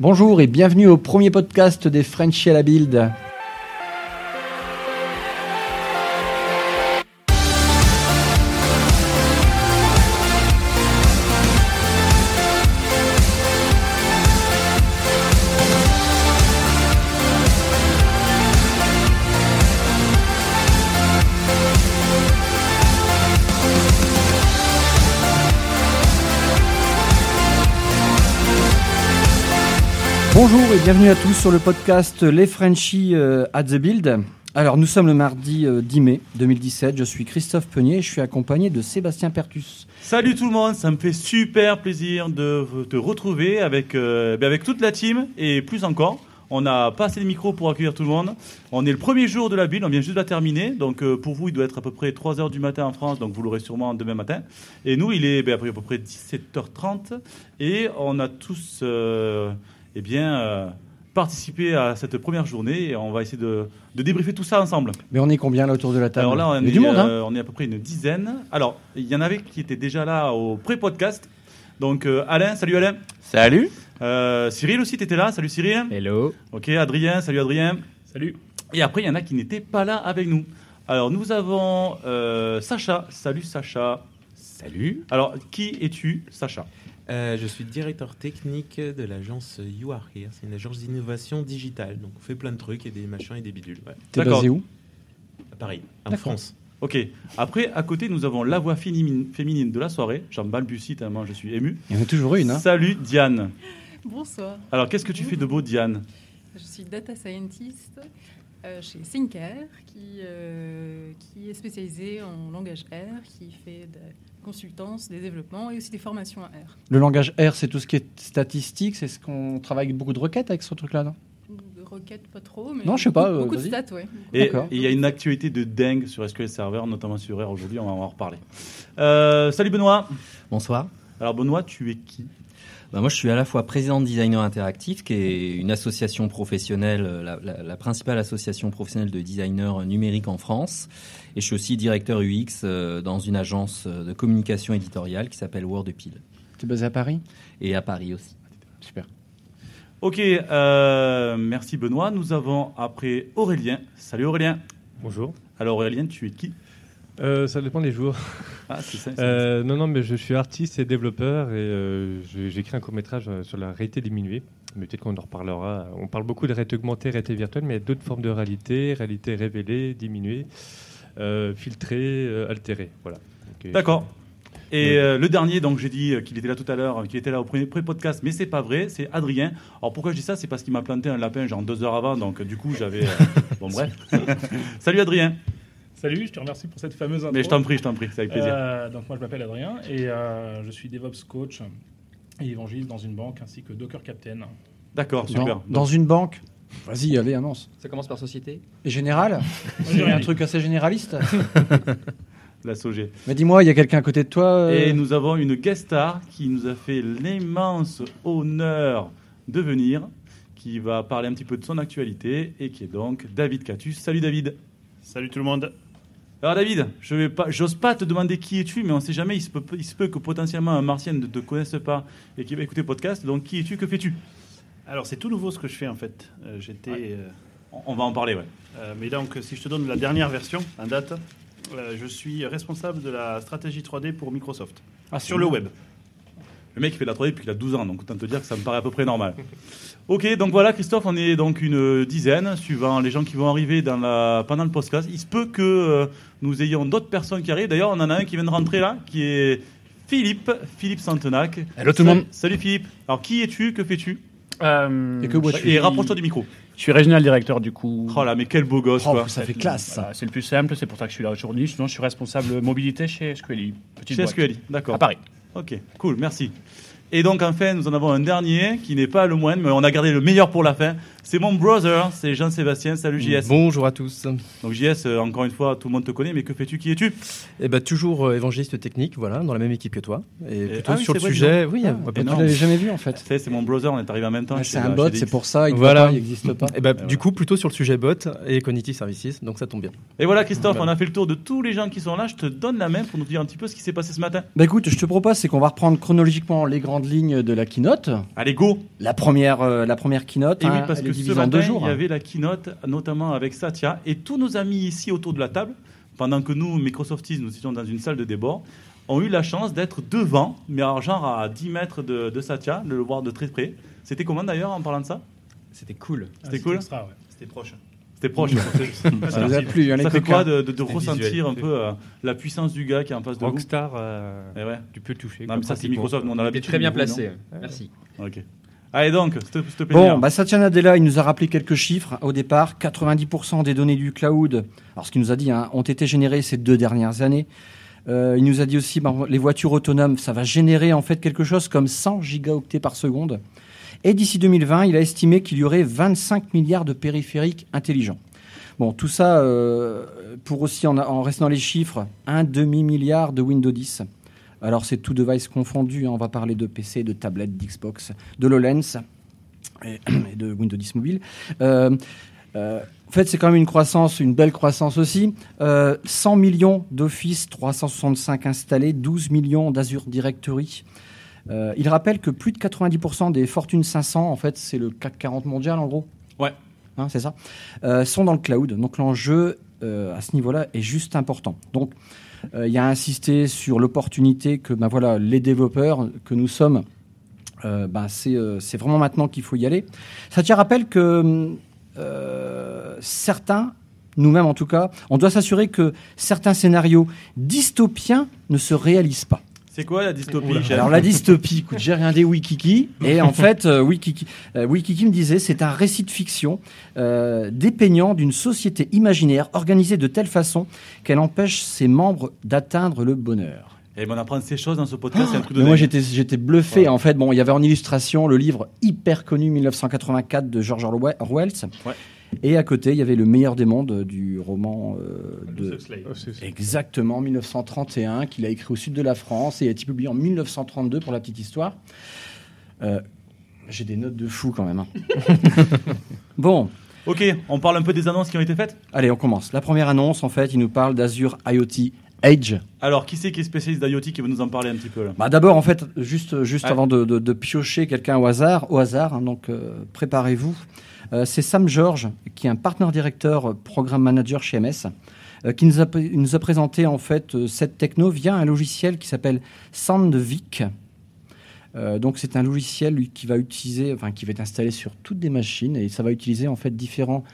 Bonjour et bienvenue au premier podcast des Frenchies à la Build. Bienvenue à tous sur le podcast Les Frenchies euh, at the Build. Alors nous sommes le mardi euh, 10 mai 2017, je suis Christophe Peunier et je suis accompagné de Sébastien Pertus. Salut tout le monde, ça me fait super plaisir de te retrouver avec, euh, ben avec toute la team et plus encore. On n'a pas assez de micros pour accueillir tout le monde. On est le premier jour de la build, on vient juste de la terminer. Donc euh, pour vous, il doit être à peu près 3h du matin en France, donc vous l'aurez sûrement demain matin. Et nous, il est ben, à peu près 17h30 et on a tous euh, eh bien, euh, participé à cette première journée et on va essayer de, de débriefer tout ça ensemble. Mais on est combien là autour de la table Alors là, on Il y a est, du monde, hein euh, on est à peu près une dizaine. Alors, il y en avait qui étaient déjà là au pré-podcast. Donc, euh, Alain, salut Alain. Salut. Euh, Cyril aussi, tu étais là. Salut Cyril. Hello. Ok, Adrien, salut Adrien. Salut. Et après, il y en a qui n'étaient pas là avec nous. Alors, nous avons euh, Sacha. Salut Sacha. Salut. Alors, qui es-tu, Sacha? Euh, je suis directeur technique de l'agence You Are Here. C'est une agence d'innovation digitale. Donc, on fait plein de trucs et des machins et des bidules. Ouais. T'es D'accord. basé où? À Paris, en. France. Ok. Après, à côté, nous avons la voix féminine, de la soirée. J'en balbutie tellement je suis ému. Il y en a toujours une. Hein Salut Diane. Bonsoir, Alors, qu'est-ce que tu fais de beau, Diane? Je suis data scientist euh, chez Thinker, qui, euh, qui est spécialisé en langage R, qui fait de consultance, des développements et aussi des formations à R. Le langage R, c'est tout ce qui est statistique, c'est ce qu'on travaille avec beaucoup de requêtes avec ce truc-là, non? De requêtes, pas trop, mais Non, je sais pas, beaucoup, euh, beaucoup de stats, ouais. Et il y a une actualité de dingue sur SQL Server, notamment sur R aujourd'hui, on va en reparler. Euh, salut Benoît. Bonsoir. Alors Benoît, tu es qui? Bah, moi, je suis à la fois président de Designer Interactif, qui est une association professionnelle, euh, la, la- la principale association professionnelle de designers numériques en France. Et je suis aussi directeur UX euh, dans une agence euh, de communication éditoriale qui s'appelle Wordpil. T'es basé à Paris? Et à Paris aussi. Super. Ok, euh, merci Benoît. Nous avons après Aurélien. Salut Aurélien. Bonjour. Alors Aurélien, tu es qui? Euh, ça dépend des jours. Ah, ça. Euh, non, non, mais je suis artiste et développeur et euh, j'ai écrit un court métrage sur la réalité diminuée. Mais peut-être qu'on en reparlera. On parle beaucoup de réalité augmentée, réalité virtuelle, mais il y a d'autres formes de réalité, réalité révélée, diminuée, euh, filtrée, euh, altérée. Voilà. Euh, D'accord. Et euh, le dernier, donc j'ai dit euh, qu'il était là tout à l'heure, euh, qu'il était là au premier pré-podcast, mais c'est pas vrai, c'est Adrien. Alors pourquoi je dis ça? C'est parce qu'il m'a planté un lapin genre deux heures avant, donc euh, du coup j'avais. euh, bon bref. Salut Adrien. Salut, je te remercie pour cette fameuse intro. Mais je t'en prie, je t'en prie, c'est avec plaisir. Euh, donc moi je m'appelle Adrien et euh, je suis DevOps coach et évangéliste dans une banque ainsi que Docker Captain. D'accord, super. Dans, dans une banque Vas-y, allez, annonce. Ça commence par société Et général j'ai C'est un truc assez généraliste La SOG. Mais dis-moi, il y a quelqu'un à côté de toi euh, Et nous avons une guest star qui nous a fait l'immense honneur de venir, qui va parler un petit peu de son actualité et qui est donc David Catus. Salut David. Salut tout le monde. Alors David, je vais pas, j'ose pas te demander qui es-tu, mais on sait jamais, il se peut, il se peut que potentiellement un martien ne te connaisse pas et qu'il va écouter le podcast. Donc qui es-tu, que fais-tu? Alors c'est tout nouveau ce que je fais en fait. Euh, J'étais, Ouais. euh, On- va en parler, ouais. euh, mais donc si je te donne la dernière version, en date, je suis responsable de la stratégie 3D pour Microsoft Ah, sur le web. Le mec il fait de la 3D depuis qu'il a 12 ans, donc autant te dire que ça me paraît à peu près normal. ok, donc voilà Christophe, on est donc une dizaine, suivant les gens qui vont arriver dans la, pendant le podcast. Il se peut que euh, nous ayons d'autres personnes qui arrivent. D'ailleurs, on en a un qui vient de rentrer là, qui est Philippe, Philippe Santenac. Hello tout le monde. Salut Philippe. Alors qui es-tu, que fais-tu? Euh, Et que bois-tu? Et rapproche-toi du micro. Je suis régional directeur du coup. Oh là, mais quel beau gosse Oh, quoi. ça fait classe ça. Voilà, c'est le plus simple, c'est pour ça que je suis là aujourd'hui. Sinon, je suis responsable mobilité chez SQLI. Petite Chez boîte. SQLI, d'accord. À Paris. Ok, cool, merci. Et donc enfin, nous en avons un dernier qui n'est pas le moindre, mais on a gardé le meilleur pour la fin. C'est mon brother, c'est Jean-Sébastien. Salut JS. Bonjour à tous. Donc JS, euh, encore une fois, tout le monde te connaît, mais que fais-tu Qui es-tu? Eh ben toujours euh, évangéliste technique, voilà, dans la même équipe que toi. Et, plutôt ah oui, sur le c'est vrai, sujet, oui, Ah, énorme. Tu l'avais jamais vu en fait. Tu sais, c'est mon brother, on est arrivé en même temps. Chez c'est un bot, c'est pour ça, il Voilà. n'existe pas. Eh ben, voilà. Du coup, plutôt sur le sujet bot et cognitive services, donc ça tombe bien. Et voilà Christophe, Voilà. on a fait le tour de tous les gens qui sont là. Je te donne la main pour nous dire un petit peu ce qui s'est passé ce matin. Bah écoute, je te propose, c'est qu'on va reprendre chronologiquement les grandes lignes de la keynote. Allez, go La première, euh, la première keynote, Et oui, hein, parce que en deux jours. il y avait la keynote, notamment avec Satya et tous nos amis ici autour de la table, pendant que nous, Microsofties, nous étions dans une salle de débat, ont eu la chance d'être devant, mais alors genre à 10 mètres de, de Satya, de le voir de très près. C'était comment d'ailleurs en parlant de ça? C'était cool. Ah, C'était cool extra, ouais. C'était proche. C'était proche. Ça vous a plu, hein, Ça fait quoi de, de- de C'était ressentir visuel. un peu euh, la puissance du gars qui est en face de vous? Rockstar, euh, Eh ouais. tu peux toucher. Non, quoi, mais ça, c'est. Microsoft, nous, on a l'habitude. très bien vous, placé. Merci. Ok. Allez donc, s'il te- plaît. Bon, bah Satya Nadella, il nous a rappelé quelques chiffres au départ. 90% des données du cloud, alors ce qu'il nous a dit, hein, ont été générées ces deux dernières années. Euh, il nous a dit aussi, bah, les voitures autonomes, ça va générer en fait quelque chose comme 100 gigaoctets par seconde. Et d'ici 2020, il a estimé qu'il y aurait 25 milliards de périphériques intelligents. Bon, tout ça euh, pour aussi, en, en restant les chiffres, un demi-milliard de Windows 10. Alors c'est tout device confondu, hein, on va parler de PC, de tablettes, d'Xbox, de l'HoloLens et, et de Windows 10 mobile. Euh, euh, en fait, c'est quand même une croissance, une belle croissance aussi. Euh, 100 millions d'Office 365 installés, 12 millions d'Azure Directory. Euh, il rappelle que plus de 90% des Fortune 500, en fait, c'est le CAC 40 mondial en gros. Ouais. Hein, c'est ça. Euh, sont dans le cloud. Donc l'enjeu euh, à ce niveau-là est juste important. Donc euh, il y a insisté sur l'opportunité que ben voilà, les développeurs que nous sommes, euh, ben, c'est euh, c'est vraiment maintenant qu'il faut y aller. Ça te rappelle que euh, certains, nous-mêmes en tout cas, on doit s'assurer que certains scénarios dystopiens ne se réalisent pas. C'est quoi la dystopie Alors la dystopie, écoute, j'ai regardé Wikiki et en fait euh, Wikiki, euh, Wikiki me disait c'est un récit de fiction euh, dépeignant d'une société imaginaire organisée de telle façon qu'elle empêche ses membres d'atteindre le bonheur. Et ben on apprend ces choses dans ce podcast, c'est un truc de moi j'étais j'étais bluffé Ouais. en fait. Bon, il y avait en illustration le livre hyper connu 1984 de George Orwell. Ouais. Et à côté, il y avait le meilleur des mondes du roman euh, de. Oh, Exactement, 1931, qu'il a écrit au sud de la France et a été publié en 1932 pour la petite histoire. Euh, J'ai des notes de fou quand même. hein. bon, Ok, on parle un peu des annonces qui ont été faites? Allez, on commence. La première annonce, en fait, il nous parle d'Azure IoT Edge. Alors, qui c'est qui est spécialiste d'IoT qui va nous en parler un petit peu là? Bah, D'abord, en fait, juste, juste Ouais. avant de, de- de piocher quelqu'un au hasard, au hasard hein, donc euh, préparez-vous. Euh, C'est Sam George, qui est un partenaire directeur, euh, programme manager chez MS, euh, qui nous a, présenté en fait cette techno via un logiciel qui s'appelle Sandvik. Donc c'est un logiciel qui va utiliser, enfin qui va être installé sur toutes des machines et ça va utiliser en fait différents,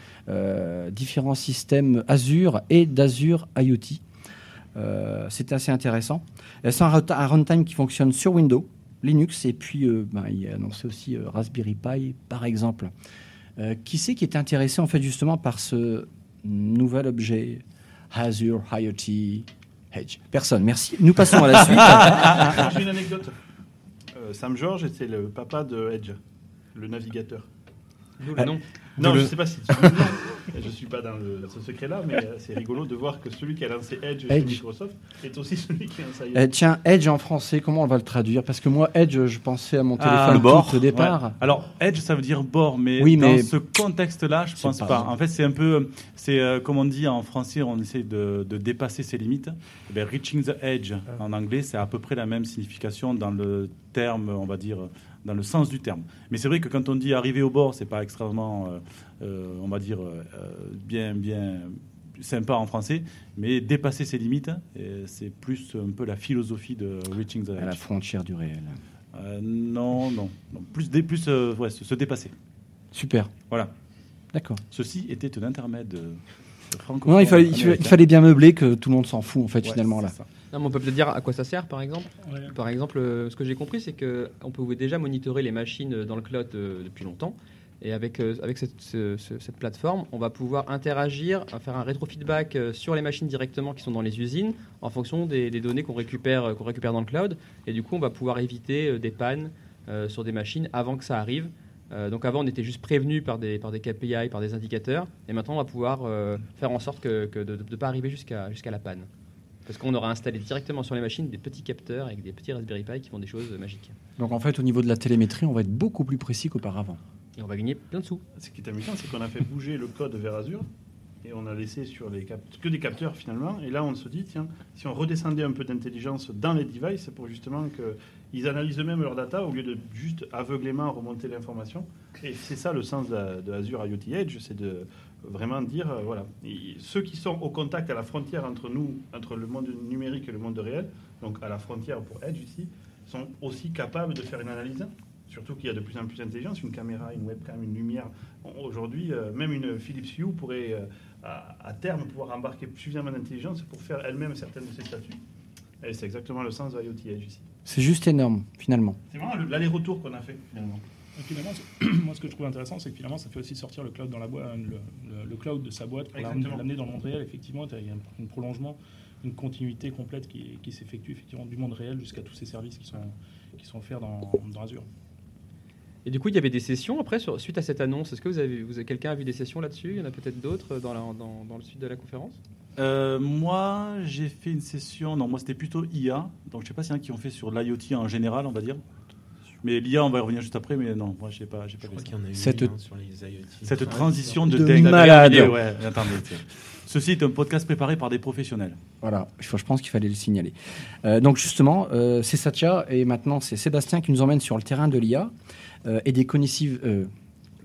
différents systèmes Azure et d'Azure IoT. C'est assez intéressant. C'est un, run- un runtime qui fonctionne sur Windows, Linux et puis ben, il a annoncé aussi Raspberry Pi par exemple. Euh, qui c'est qui est intéressé en fait justement par ce nouvel objet? Azure IoT Edge Personne. Merci. Nous passons à la suite. J'ai une anecdote. Euh, Sam George était le papa de Edge, le navigateur. D'où Ah, le nom? Non, De je le- sais pas si tu le. Je suis pas dans le- ce secret-là, mais euh, c'est rigolo de voir que celui qui a lancé Edge, chez Edge. Microsoft est aussi celui qui a lancé. Euh, tiens, Edge en français, comment on va le traduire? Parce que moi, Edge, je pensais à mon Ah, téléphone le bord. tout au départ. Ouais. Alors, Edge, ça veut dire bord, mais Oui, dans mais- ce contexte-là, je C'est pense pas. En fait, c'est un peu, c'est euh, comme on dit en français, on essaie de, de dépasser ses limites. Eh bien, reaching the edge Ah. en anglais, c'est à peu près la même signification dans le terme, on va dire, dans le sens du terme. Mais c'est vrai que quand on dit arriver au bord, c'est pas extrêmement, euh, euh, on va dire, euh, bien, bien sympa en français, mais dépasser ses limites, c'est plus un peu la philosophie de reaching the À la edge. frontière du réel. Euh, non, non, non. plus, dé- plus euh, ouais, se, se dépasser. Super. Voilà. D'accord. Ceci était un intermède euh. Non, il fallait, il fallait- bien meubler que tout le monde s'en fout en fait Ouais, finalement là. ça. Non, mais on peut peut-être dire à quoi ça sert, par exemple. Ouais. Par exemple, euh, ce que j'ai compris, c'est qu'on pouvait déjà monitorer les machines euh, dans le cloud euh, depuis longtemps. Et avec, euh, avec cette, ce- ce- cette plateforme, on va pouvoir interagir, faire un rétrofeedback sur les machines directement qui sont dans les usines en fonction des, des données qu'on récupère, qu'on récupère dans le cloud. Et du coup, on va pouvoir éviter des pannes sur des machines avant que ça arrive. Donc avant, on était juste prévenu par des, par des KPI, par des indicateurs. Et maintenant, on va pouvoir faire en sorte que, que de ne pas arriver jusqu'à jusqu'à la panne. Parce qu'on aura installé directement sur les machines des petits capteurs avec des petits Raspberry Pi qui font des choses magiques. Donc en fait au niveau de la télémétrie, on va être beaucoup plus précis qu'auparavant. Et on va gagner plein de sous. Ce qui est amusant, c'est qu'on a fait bouger le code vers Azure et on a laissé sur les que des capteurs finalement. Et là, on se dit, tiens, si on redescendait un peu d'intelligence dans les devices pour justement ils analysent eux-mêmes leur data au lieu de juste aveuglément remonter l'information. Et c'est ça le sens de, de Azure IoT Edge, c'est de vraiment dire, euh, voilà, Et ceux qui sont au contact à la frontière entre nous, entre le monde numérique et le monde réel, donc à la frontière pour Edge ici, sont aussi capables de faire une analyse. Surtout qu'il y a de plus en plus d'intelligence, une caméra, une webcam, une lumière. Aujourd'hui, euh, même une Philips Hue pourrait, euh, à, à terme, pouvoir embarquer suffisamment d'intelligence pour faire elle-même certaines de ses statuts. Et c'est exactement le sens de IoT Edge ici. C'est juste énorme, finalement. C'est vraiment le- l'aller-retour qu'on a fait, finalement. Et finalement, moi, ce que je trouve intéressant, c'est que finalement, ça fait aussi sortir le cloud dans la boîte, le, le- le cloud de sa boîte pour l'amener dans le monde réel. Effectivement, il y a un, un prolongement, une continuité complète qui, qui s'effectue effectivement du monde réel jusqu'à tous ces services qui sont, qui sont offerts dans, dans Azure. Et du coup, il y avait des sessions après, sur- suite à cette annonce. Est-ce que vous avez, vous avez- quelqu'un a vu des sessions là-dessus? Il y en a peut-être d'autres dans, la- dans, dans le suite de la conférence? Euh, moi, j'ai fait une session. Non, moi, c'était plutôt IA. Donc, je sais pas s'il y en a qui ont fait sur l'IoT en général, on va dire. Mais l'IA, on va y revenir juste après. Mais non, moi, j'ai pas, j'ai pas Je crois qu'il y en a eu Cette- une, hein, sur les IoT. Cette transition de, De dingue. malade. ouais, tiens. Ceci est un podcast préparé par des professionnels. Voilà, je je pense qu'il fallait le signaler. Euh, donc justement, euh, c'est Satya et maintenant c'est Sébastien qui nous emmène sur le terrain de l'IA euh, et des cognitive, euh,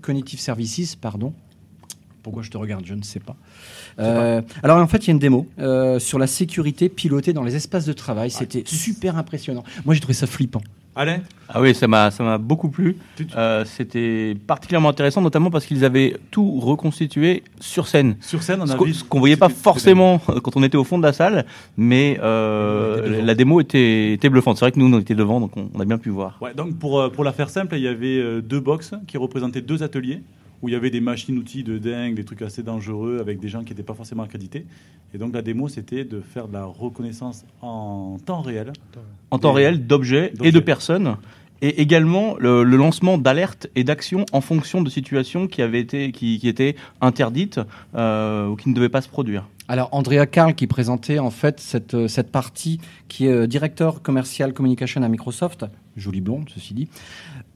cognitive services, pardon. Pourquoi je te regarde, je ne sais pas. Euh, alors en fait, il y a une démo euh, sur la sécurité pilotée dans les espaces de travail. C'était super impressionnant. Moi, j'ai trouvé ça flippant. Alain Ah oui, ça m'a ça m'a beaucoup plu. Euh, C'était particulièrement intéressant, notamment parce qu'ils avaient tout reconstitué sur scène. Sur scène, on a qu'on vu. ce qu'on voyait pas forcément euh, quand on était au fond de la salle, mais euh, la démo était, était bluffante. C'est vrai que nous, on était devant, donc on, on a bien pu voir. Ouais, donc pour, pour la faire simple, il y avait deux box qui représentaient deux ateliers où il y avait des machines-outils de dingue, des trucs assez dangereux avec des gens qui n'étaient pas forcément accrédités. Et donc la démo, c'était de faire de la reconnaissance en temps réel. En temps réel, d'objets et de personnes. Et également le, le lancement d'alertes et d'actions en fonction de situations qui avaient été qui, qui étaient interdites euh, ou qui ne devaient pas se produire. Alors Andrea Karl qui présentait en fait cette, cette partie qui est euh, directeur commercial communication à Microsoft, jolie blonde ceci dit.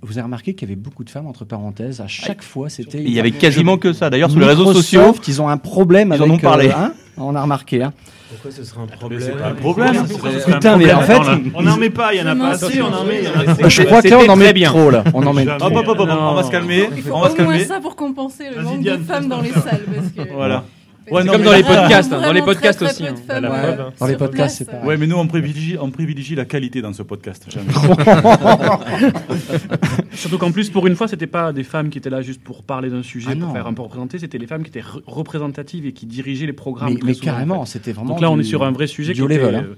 Vous avez remarqué qu'il y avait beaucoup de femmes entre parenthèses. À chaque fois, c'était. Il y avait quasiment que ça. D'ailleurs, sur les réseaux sociaux, ils ont un problème Ils en ont parlé. hein, on a remarqué. Hein. Pourquoi ce serait un problème c'est pas un problème. Putain, mais en fait, on n'en met pas, il y en a pas assez, on en met, Bah, je crois que là, on en met trop là. On en met. Hop, hop, hop, on va se calmer. Il faut On va se au moins calmer. ça pour compenser le manque de femmes dans les salles. Voilà. Ouais, non, comme mais dans les podcasts, hein, dans les podcasts aussi. hein. hein. Dans les podcasts, c'est pareil. Ouais, mais nous, on privilégie, on privilégie la qualité dans ce podcast. Surtout qu'en plus, pour une fois, c'était pas des femmes qui étaient là juste pour parler d'un sujet, Ah non. pour faire un peu représenter, c'était les femmes qui étaient re- représentatives et qui dirigeaient les programmes. Mais, très mais souvent, en carrément, fait. c'était vraiment. Donc là, on du- est sur un vrai sujet qui était, level, hein. euh,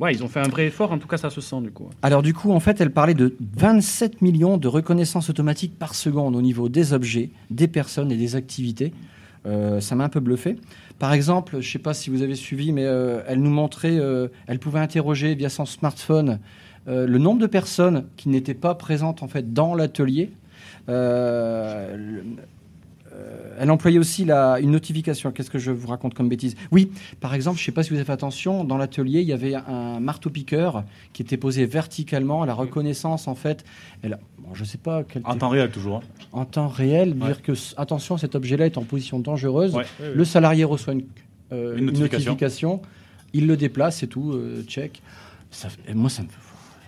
Ouais, ils ont fait un vrai effort, en tout cas, ça se sent du coup. Alors du coup, en fait, elle parlait de 27 millions de reconnaissances automatiques par seconde au niveau des objets, des personnes et des activités. Euh, ça m'a un peu bluffé. Par exemple, je ne sais pas si vous avez suivi, mais euh, elle nous montrait, euh, elle pouvait interroger via son smartphone le nombre de personnes qui n'étaient pas présentes en fait dans l'atelier. Euh, le- elle employait aussi la, une notification. Qu'est-ce que je vous raconte comme bêtise? Oui, par exemple, je ne sais pas si vous avez fait attention, dans l'atelier, il y avait un marteau-piqueur qui était posé verticalement. La reconnaissance, en fait, elle, a- bon, je ne sais pas quel En temps réel, toujours. hein. en temps réel, Ouais. dire que attention, cet objet-là est en position dangereuse. Ouais. Le salarié reçoit une, euh, Une une notification. il le déplace, c'est tout, euh, check. Ça, moi, ça me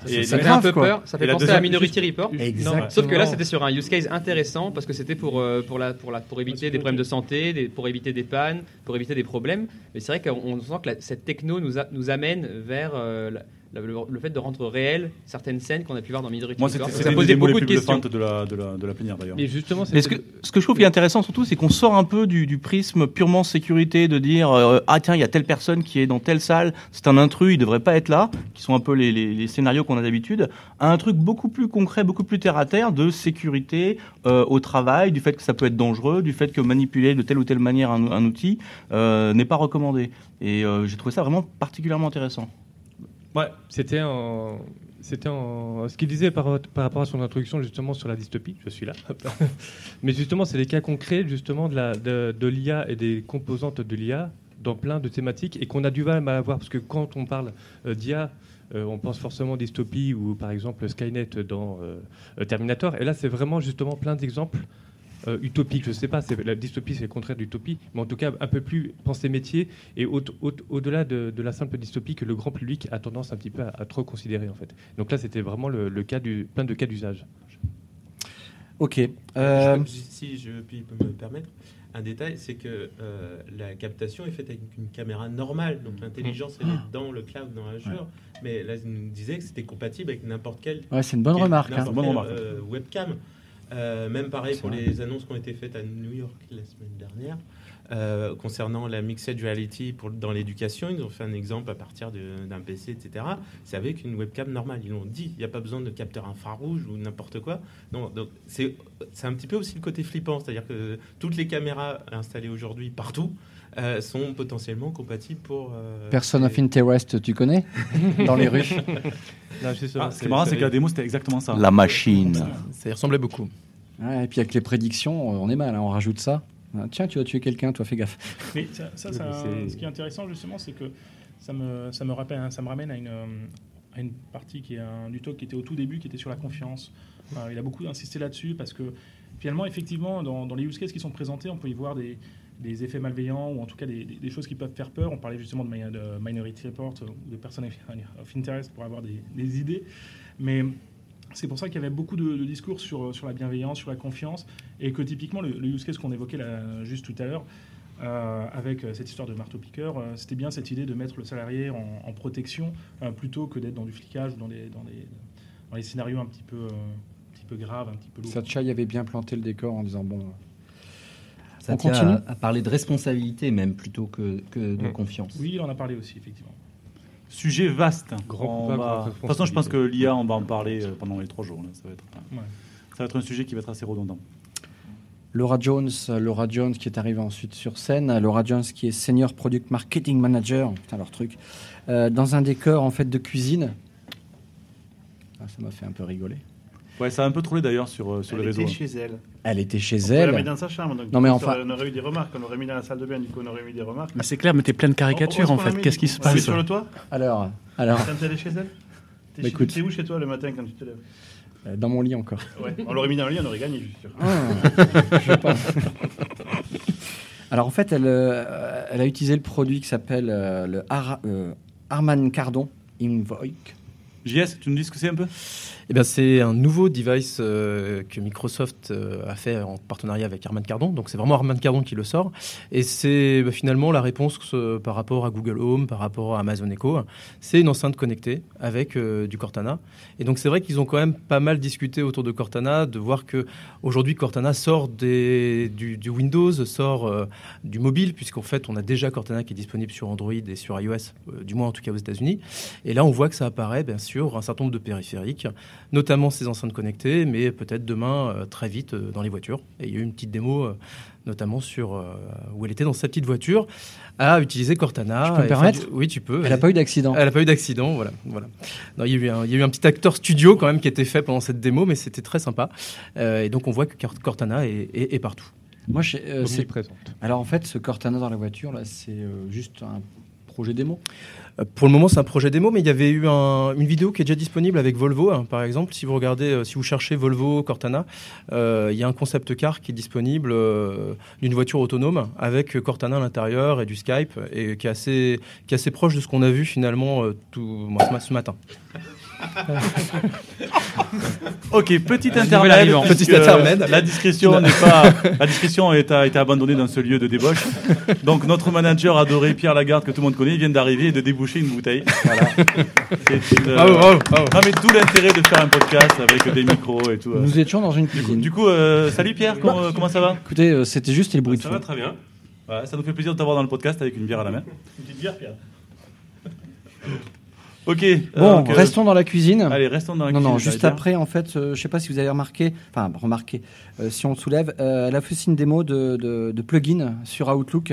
Et Ça fait un peu quoi. peur. Ça fait la penser deuxième- à Minority Report. Exactement. Sauf que là, c'était sur un use case intéressant parce que c'était pour, euh, pour, la, pour, la, pour éviter des problèmes de santé, des- pour éviter des pannes, pour éviter des problèmes. Mais c'est vrai qu'on on sent que la- cette techno nous, a- nous amène vers euh, la- le, le fait de rendre réel certaines scènes qu'on a pu voir dans Moi, c'était Ça posait beaucoup de questions. de la, de la, de la plénière, d'ailleurs. Mais justement, Mais ce que, ce que je trouve qui est intéressant surtout, c'est qu'on sort un peu du, du prisme purement sécurité, de dire euh, ah tiens il y a telle personne qui est dans telle salle, c'est un intrus, il devrait pas être là, qui sont un peu les, les- les scénarios qu'on a d'habitude, à un truc beaucoup plus concret, beaucoup plus terre à terre de sécurité euh, au travail, du fait que ça peut être dangereux, du fait que manipuler de telle ou telle manière un, un outil euh, n'est pas recommandé. Et euh, j'ai trouvé ça vraiment particulièrement intéressant. Ouais. C'était en, c'était en, ce qu'il disait par, par rapport à son introduction justement sur la dystopie. Je suis là. Mais justement, c'est des cas concrets justement de la, de, l'IA et des composantes de l'IA dans plein de thématiques et qu'on a du mal à avoir parce que quand on parle euh, d'IA, euh, on pense forcément dystopie ou par exemple Skynet dans euh, Terminator. Et là, c'est vraiment justement plein d'exemples euh, utopique, je sais pas, c'est, la dystopie c'est le contraire d'utopie, mais en tout cas un peu plus penser métier et au- au- au-delà de, de la simple dystopie que le grand public a tendance un petit peu à, à trop considérer en fait. Donc là c'était vraiment le, le cas du, plein de cas d'usage. Ok. Je- Euh, si je puis me permettre, un détail, c'est que euh, la captation est faite avec une caméra normale, donc l'intelligence elle est dans le cloud, dans Azure. Mais là, il nous disait que c'était compatible avec n'importe quel. Ouais, c'est une bonne quel- remarque, hein. n'importe Bonne quelle, remarque. euh, webcam. Euh, même pareil pour vrai. les annonces qui ont été faites à New York la semaine dernière. euh, concernant la mixed reality pour, dans l'éducation, ils ont fait un exemple à partir d'un PC, etc. C'est avec une webcam normale. Ils l'ont dit, il n'y a pas besoin de capteur infrarouge ou n'importe quoi. Non, donc c'est c'est un petit peu aussi le côté flippant, c'est-à-dire que toutes les caméras installées aujourd'hui partout euh, sont potentiellement compatibles pour. euh, Person of Interest, tu connais Dans les rues. Ah, ce qui est marrant, c'est que la démo, c'était exactement ça. La machine. Ça y ressemblait beaucoup. Ouais, et puis avec les prédictions, on est mal, hein, on rajoute ça. Ah, Tiens, tu vas tuer quelqu'un, toi, fais gaffe. Mais ça, ça, ça- ce qui est intéressant justement, c'est que ça me, ça me rappelle, ça me ramène à une, euh, à une partie qui est un, du talk qui était au tout début, qui était sur la confiance. Euh, il a beaucoup insisté là-dessus parce que finalement, effectivement, dans, dans les use cases qui sont présentés, on peut y voir des, des effets malveillants ou en tout cas des, choses qui peuvent faire peur. On parlait justement de, mi- de Minority Report euh, ou de Person of Interest pour avoir des, idées. Mais c'est pour ça qu'il y avait beaucoup de, discours sur, la bienveillance, sur la confiance, et que typiquement le, use case qu'on évoquait juste tout à l'heure, euh, avec euh, cette histoire de marteau-piqueur, c'était bien cette idée de mettre le salarié en, protection plutôt que d'être dans du flicage ou dans des, des scénarios un petit peu, un petit peu graves, un petit peu lourds. Satcha y avait bien planté le décor en disant bon. Ça On tient continue à, à parler de responsabilité même plutôt que, que de confiance. Oui, il en a parlé aussi, effectivement. Sujet vaste. Grand va- De toute façon, je pense que l'IA, on va en parler euh, pendant les trois jours. là. Ça, va être, Ouais. ça va être un sujet qui va être assez redondant. Laura Jones, Laura Jones qui est arrivée ensuite sur scène. Laura Jones qui est senior product marketing manager, putain leur truc, euh, dans un décor en fait de cuisine. Ah, ça m'a fait un peu rigoler. Ouais, ça a un peu trollé d'ailleurs sur, euh, sur Elle les réseaux. était chez elle. Elle était chez On la elle. mettre dans sa chambre. Donc Non, mais on enfin- aurait- on aurait eu des remarques. On aurait mis dans la salle de bain, du coup, on aurait mis des remarques. Mais c'est clair, mais t'es plein de caricatures en l'a fait. Qu'est-ce qui se passe sur le toit Alors, alors Quand elle est chez elle T'es Bah, chez- écoute. T'es où chez toi le matin quand tu te lèves euh, dans mon lit encore. Ouais. On l'aurait mis dans le lit, on aurait gagné, je suis sûr. Ah, je pense. Alors en fait, elle, euh, elle a utilisé le produit qui s'appelle euh, le Ar- euh, Harman Kardon Invoic. JS, tu nous dis ce que c'est un peu? Eh c'est un nouveau device euh, que Microsoft euh, a fait en partenariat avec Harman Kardon. Donc, c'est vraiment Harman Kardon qui le sort. Et c'est bah, finalement la réponse euh, par rapport à Google Home, par rapport à Amazon Echo. C'est une enceinte connectée avec du Cortana. Et donc, c'est vrai qu'ils ont quand même pas mal discuté autour de Cortana, de voir que aujourd'hui Cortana sort du, du Windows, sort du mobile, puisqu'en fait, on a déjà Cortana qui est disponible sur Android et sur iOS, du moins en tout cas aux États-Unis. Et là, on voit que ça apparaît, bien sûr, un certain nombre de périphériques, notamment ces enceintes connectées, mais peut-être demain, euh, très vite, euh, dans les voitures. Et il y a eu une petite démo, euh, notamment sur euh, où elle était dans sa petite voiture, à utiliser Cortana. Je peux me permettre du- Oui, tu peux. Elle n'a pas eu d'accident. Elle n'a pas eu d'accident, voilà. voilà. Non, il, y a eu un, il y a eu un petit acteur studio quand même qui était fait pendant cette démo, mais c'était très sympa. Euh, et donc on voit que Cort- Cortana est, est- est partout. Moi, euh, c'est- Omniprésente. alors en fait, ce Cortana dans la voiture là, c'est euh, juste un projet démo. Euh, Pour le moment, c'est un projet démo, mais il y avait eu un- une vidéo qui est déjà disponible avec Volvo, hein, par exemple. Si vous regardez, euh, si vous cherchez Volvo Cortana, euh, il y a un concept car qui est disponible d'une voiture autonome avec Cortana à l'intérieur et du Skype, et qui est assez, qui est assez proche de ce qu'on a vu finalement tout, ce matin. Ok, petit intermède. Petit. La discrétion n'est pas. La discrétion est- a été abandonnée dans ce lieu de débauche. Donc notre manager adoré Pierre Lagarde que tout le monde connaît, vient d'arriver et de déboucher une bouteille. Voilà. C'est une, euh, Bravo, bravo, bravo. Non mais tout l'intérêt de faire un podcast avec des micros et tout. euh. Nous étions dans une Du coup, cuisine. du coup, euh, salut Pierre, comment, comment ça va? Écoutez, euh, c'était juste les bruits de Ça fond. va très bien. Ouais, ça nous fait plaisir de t'avoir dans le podcast avec une bière à la main. Une petite bière, Pierre. Ok. Bon, donc, euh, restons dans la cuisine. Allez, restons dans la Non, non, cuisine, juste après, en fait, euh, je sais pas si vous avez remarqué, enfin, remarqué, euh, si on le soulève, euh, elle a fait aussi une démo de, de, de plugin sur Outlook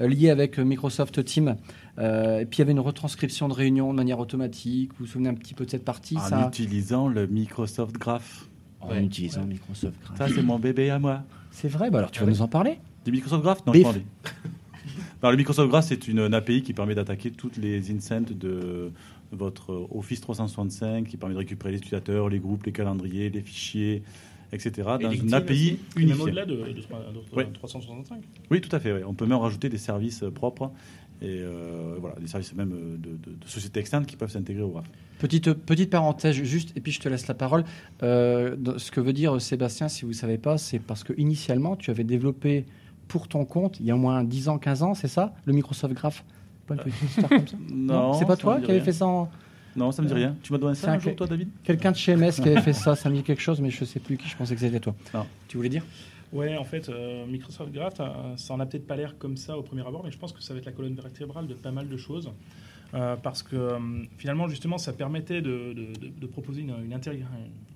euh, lié avec Microsoft Teams. Euh, et puis il y avait une retranscription de réunion de manière automatique. Vous vous souvenez un petit peu de cette partie En ça? utilisant le Microsoft Graph. En utilisant Microsoft Graph. Ça, c'est mon bébé à moi. C'est vrai, bah alors tu vas nous en parler Du Microsoft Graph? Non, Bif. je m'en vais. Alors, le Microsoft Graph, c'est une, une API qui permet d'attaquer toutes les incents de votre Office 365, qui permet de récupérer les utilisateurs, les groupes, les calendriers, les fichiers, etc. Et dans LinkedIn un API aussi, et unifié. Même au-delà de, de, de- de Ouais. 365. Oui, tout à fait. On peut même rajouter des services euh, propres et euh, voilà, des services même euh, de, de- de sociétés externes qui peuvent s'intégrer au graphe. Petite, petite parenthèse juste, et puis je te laisse la parole. Euh, ce que veut dire Sébastien, si vous ne savez pas, c'est parce que initialement, tu avais développé pour ton compte, il y a au moins 10 ans, 15 ans, c'est ça Le Microsoft Graph? Pas une petite histoire comme ça Non, C'est pas ça toi me dit qui avais rien. fait ça en- Non, ça me dit Euh, rien. Tu m'as donné c'est un un jour, toi, David Quelqu'un de chez MS qui avait fait ça, ça me dit quelque chose, mais je sais plus qui, je pensais que c'était toi. Non. Tu voulais dire? Ouais, en fait, euh, Microsoft Graph, euh, ça en a peut-être pas l'air comme ça au premier abord, mais je pense que ça va être la colonne vertébrale de pas mal de choses. Euh, parce que euh, finalement, justement, ça permettait de, de- de- de proposer une, une, intégra-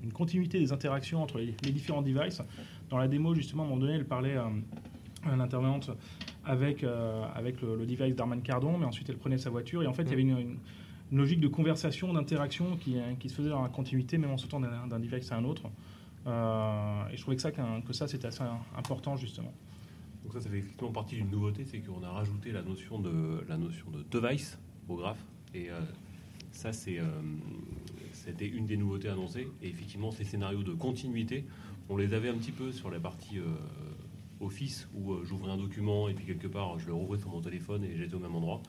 une continuité des interactions entre les, les différents devices. Dans la démo, justement, à un moment donné, elle parlait euh, à l'intervenante avec, euh, avec le, le device d'Arman Cardon, mais ensuite elle prenait sa voiture, et en fait, il y avait une, une- une logique de conversation, d'interaction qui, euh, qui se faisait dans la continuité, même en sautant d'un d'un device à un autre. Euh, et je trouvais que ça, qu'un- que ça c'était assez important, justement. Donc ça, ça fait effectivement partie d'une nouveauté, c'est qu'on a rajouté la notion de la notion de device au graphe. Et euh, ça, c'est euh, c'était une des nouveautés annoncées. Et effectivement, ces scénarios de continuité, on les avait un petit peu sur la partie euh, Office où euh, j'ouvrais un document et puis quelque part je le rouvrais sur mon téléphone et j'étais au même endroit.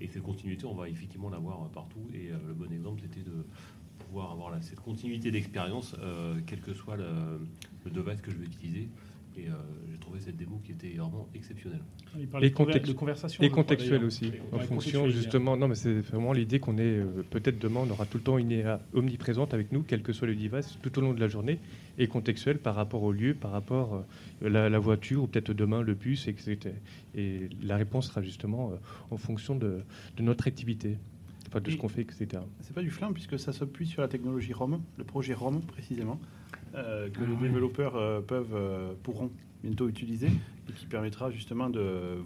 Et cette continuité, on va effectivement l'avoir euh, partout. Et euh, le bon exemple, c'était de pouvoir avoir cette continuité d'expérience, quel que soit le, le device que je vais utiliser. Et euh, j'ai trouvé cette démo qui était vraiment exceptionnelle. Il parlait Et, de conver- context- de conversation, et crois, contextuel aussi, Ouais, en fonction justement. Non, mais c'est vraiment l'idée qu'on est euh, peut-être demain, on aura tout le temps une IA omniprésente avec nous, quel que soit le device, tout au long de la journée, et contextuel par rapport au lieu, par rapport à la, la voiture, ou peut-être demain le bus, etc. Et la réponse sera justement euh, en fonction de, de notre activité, enfin, de ce qu'on fait, etc. C'est pas du flingue puisque ça s'appuie sur la technologie ROM, le projet ROM précisément, euh, que les développeurs euh, peuvent, euh, pourront bientôt utiliser et qui permettra justement de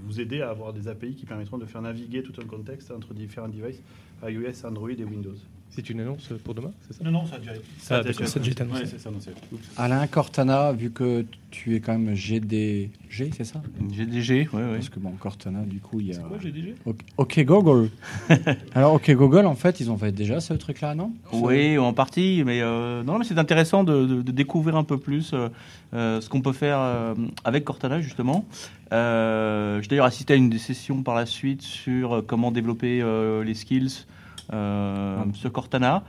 vous aider à avoir des API qui permettront de faire naviguer tout un contexte entre différents devices, iOS, Android et Windows. C'est une annonce pour demain, c'est ça? Non, non, ça a déjà été- Ça a déjà été annoncé. annoncé. Ouais, c'est ça, annoncé. Oups. Alain Cortana, vu que tu es quand même GDG, c'est ça? GDG, oui, oui. Parce que bon, Cortana, du coup, il y a. quoi, GDG Ok, ok Google. Alors, ok Google, en fait, ils ont fait déjà ce truc-là, non? Oui, en partie, mais euh, non, mais c'est intéressant de, de- de découvrir un peu plus euh, euh, ce qu'on peut faire euh, avec Cortana justement. Euh, J'ai d'ailleurs assisté à une des sessions par la suite sur euh, comment développer euh, les skills euh, sur Cortana.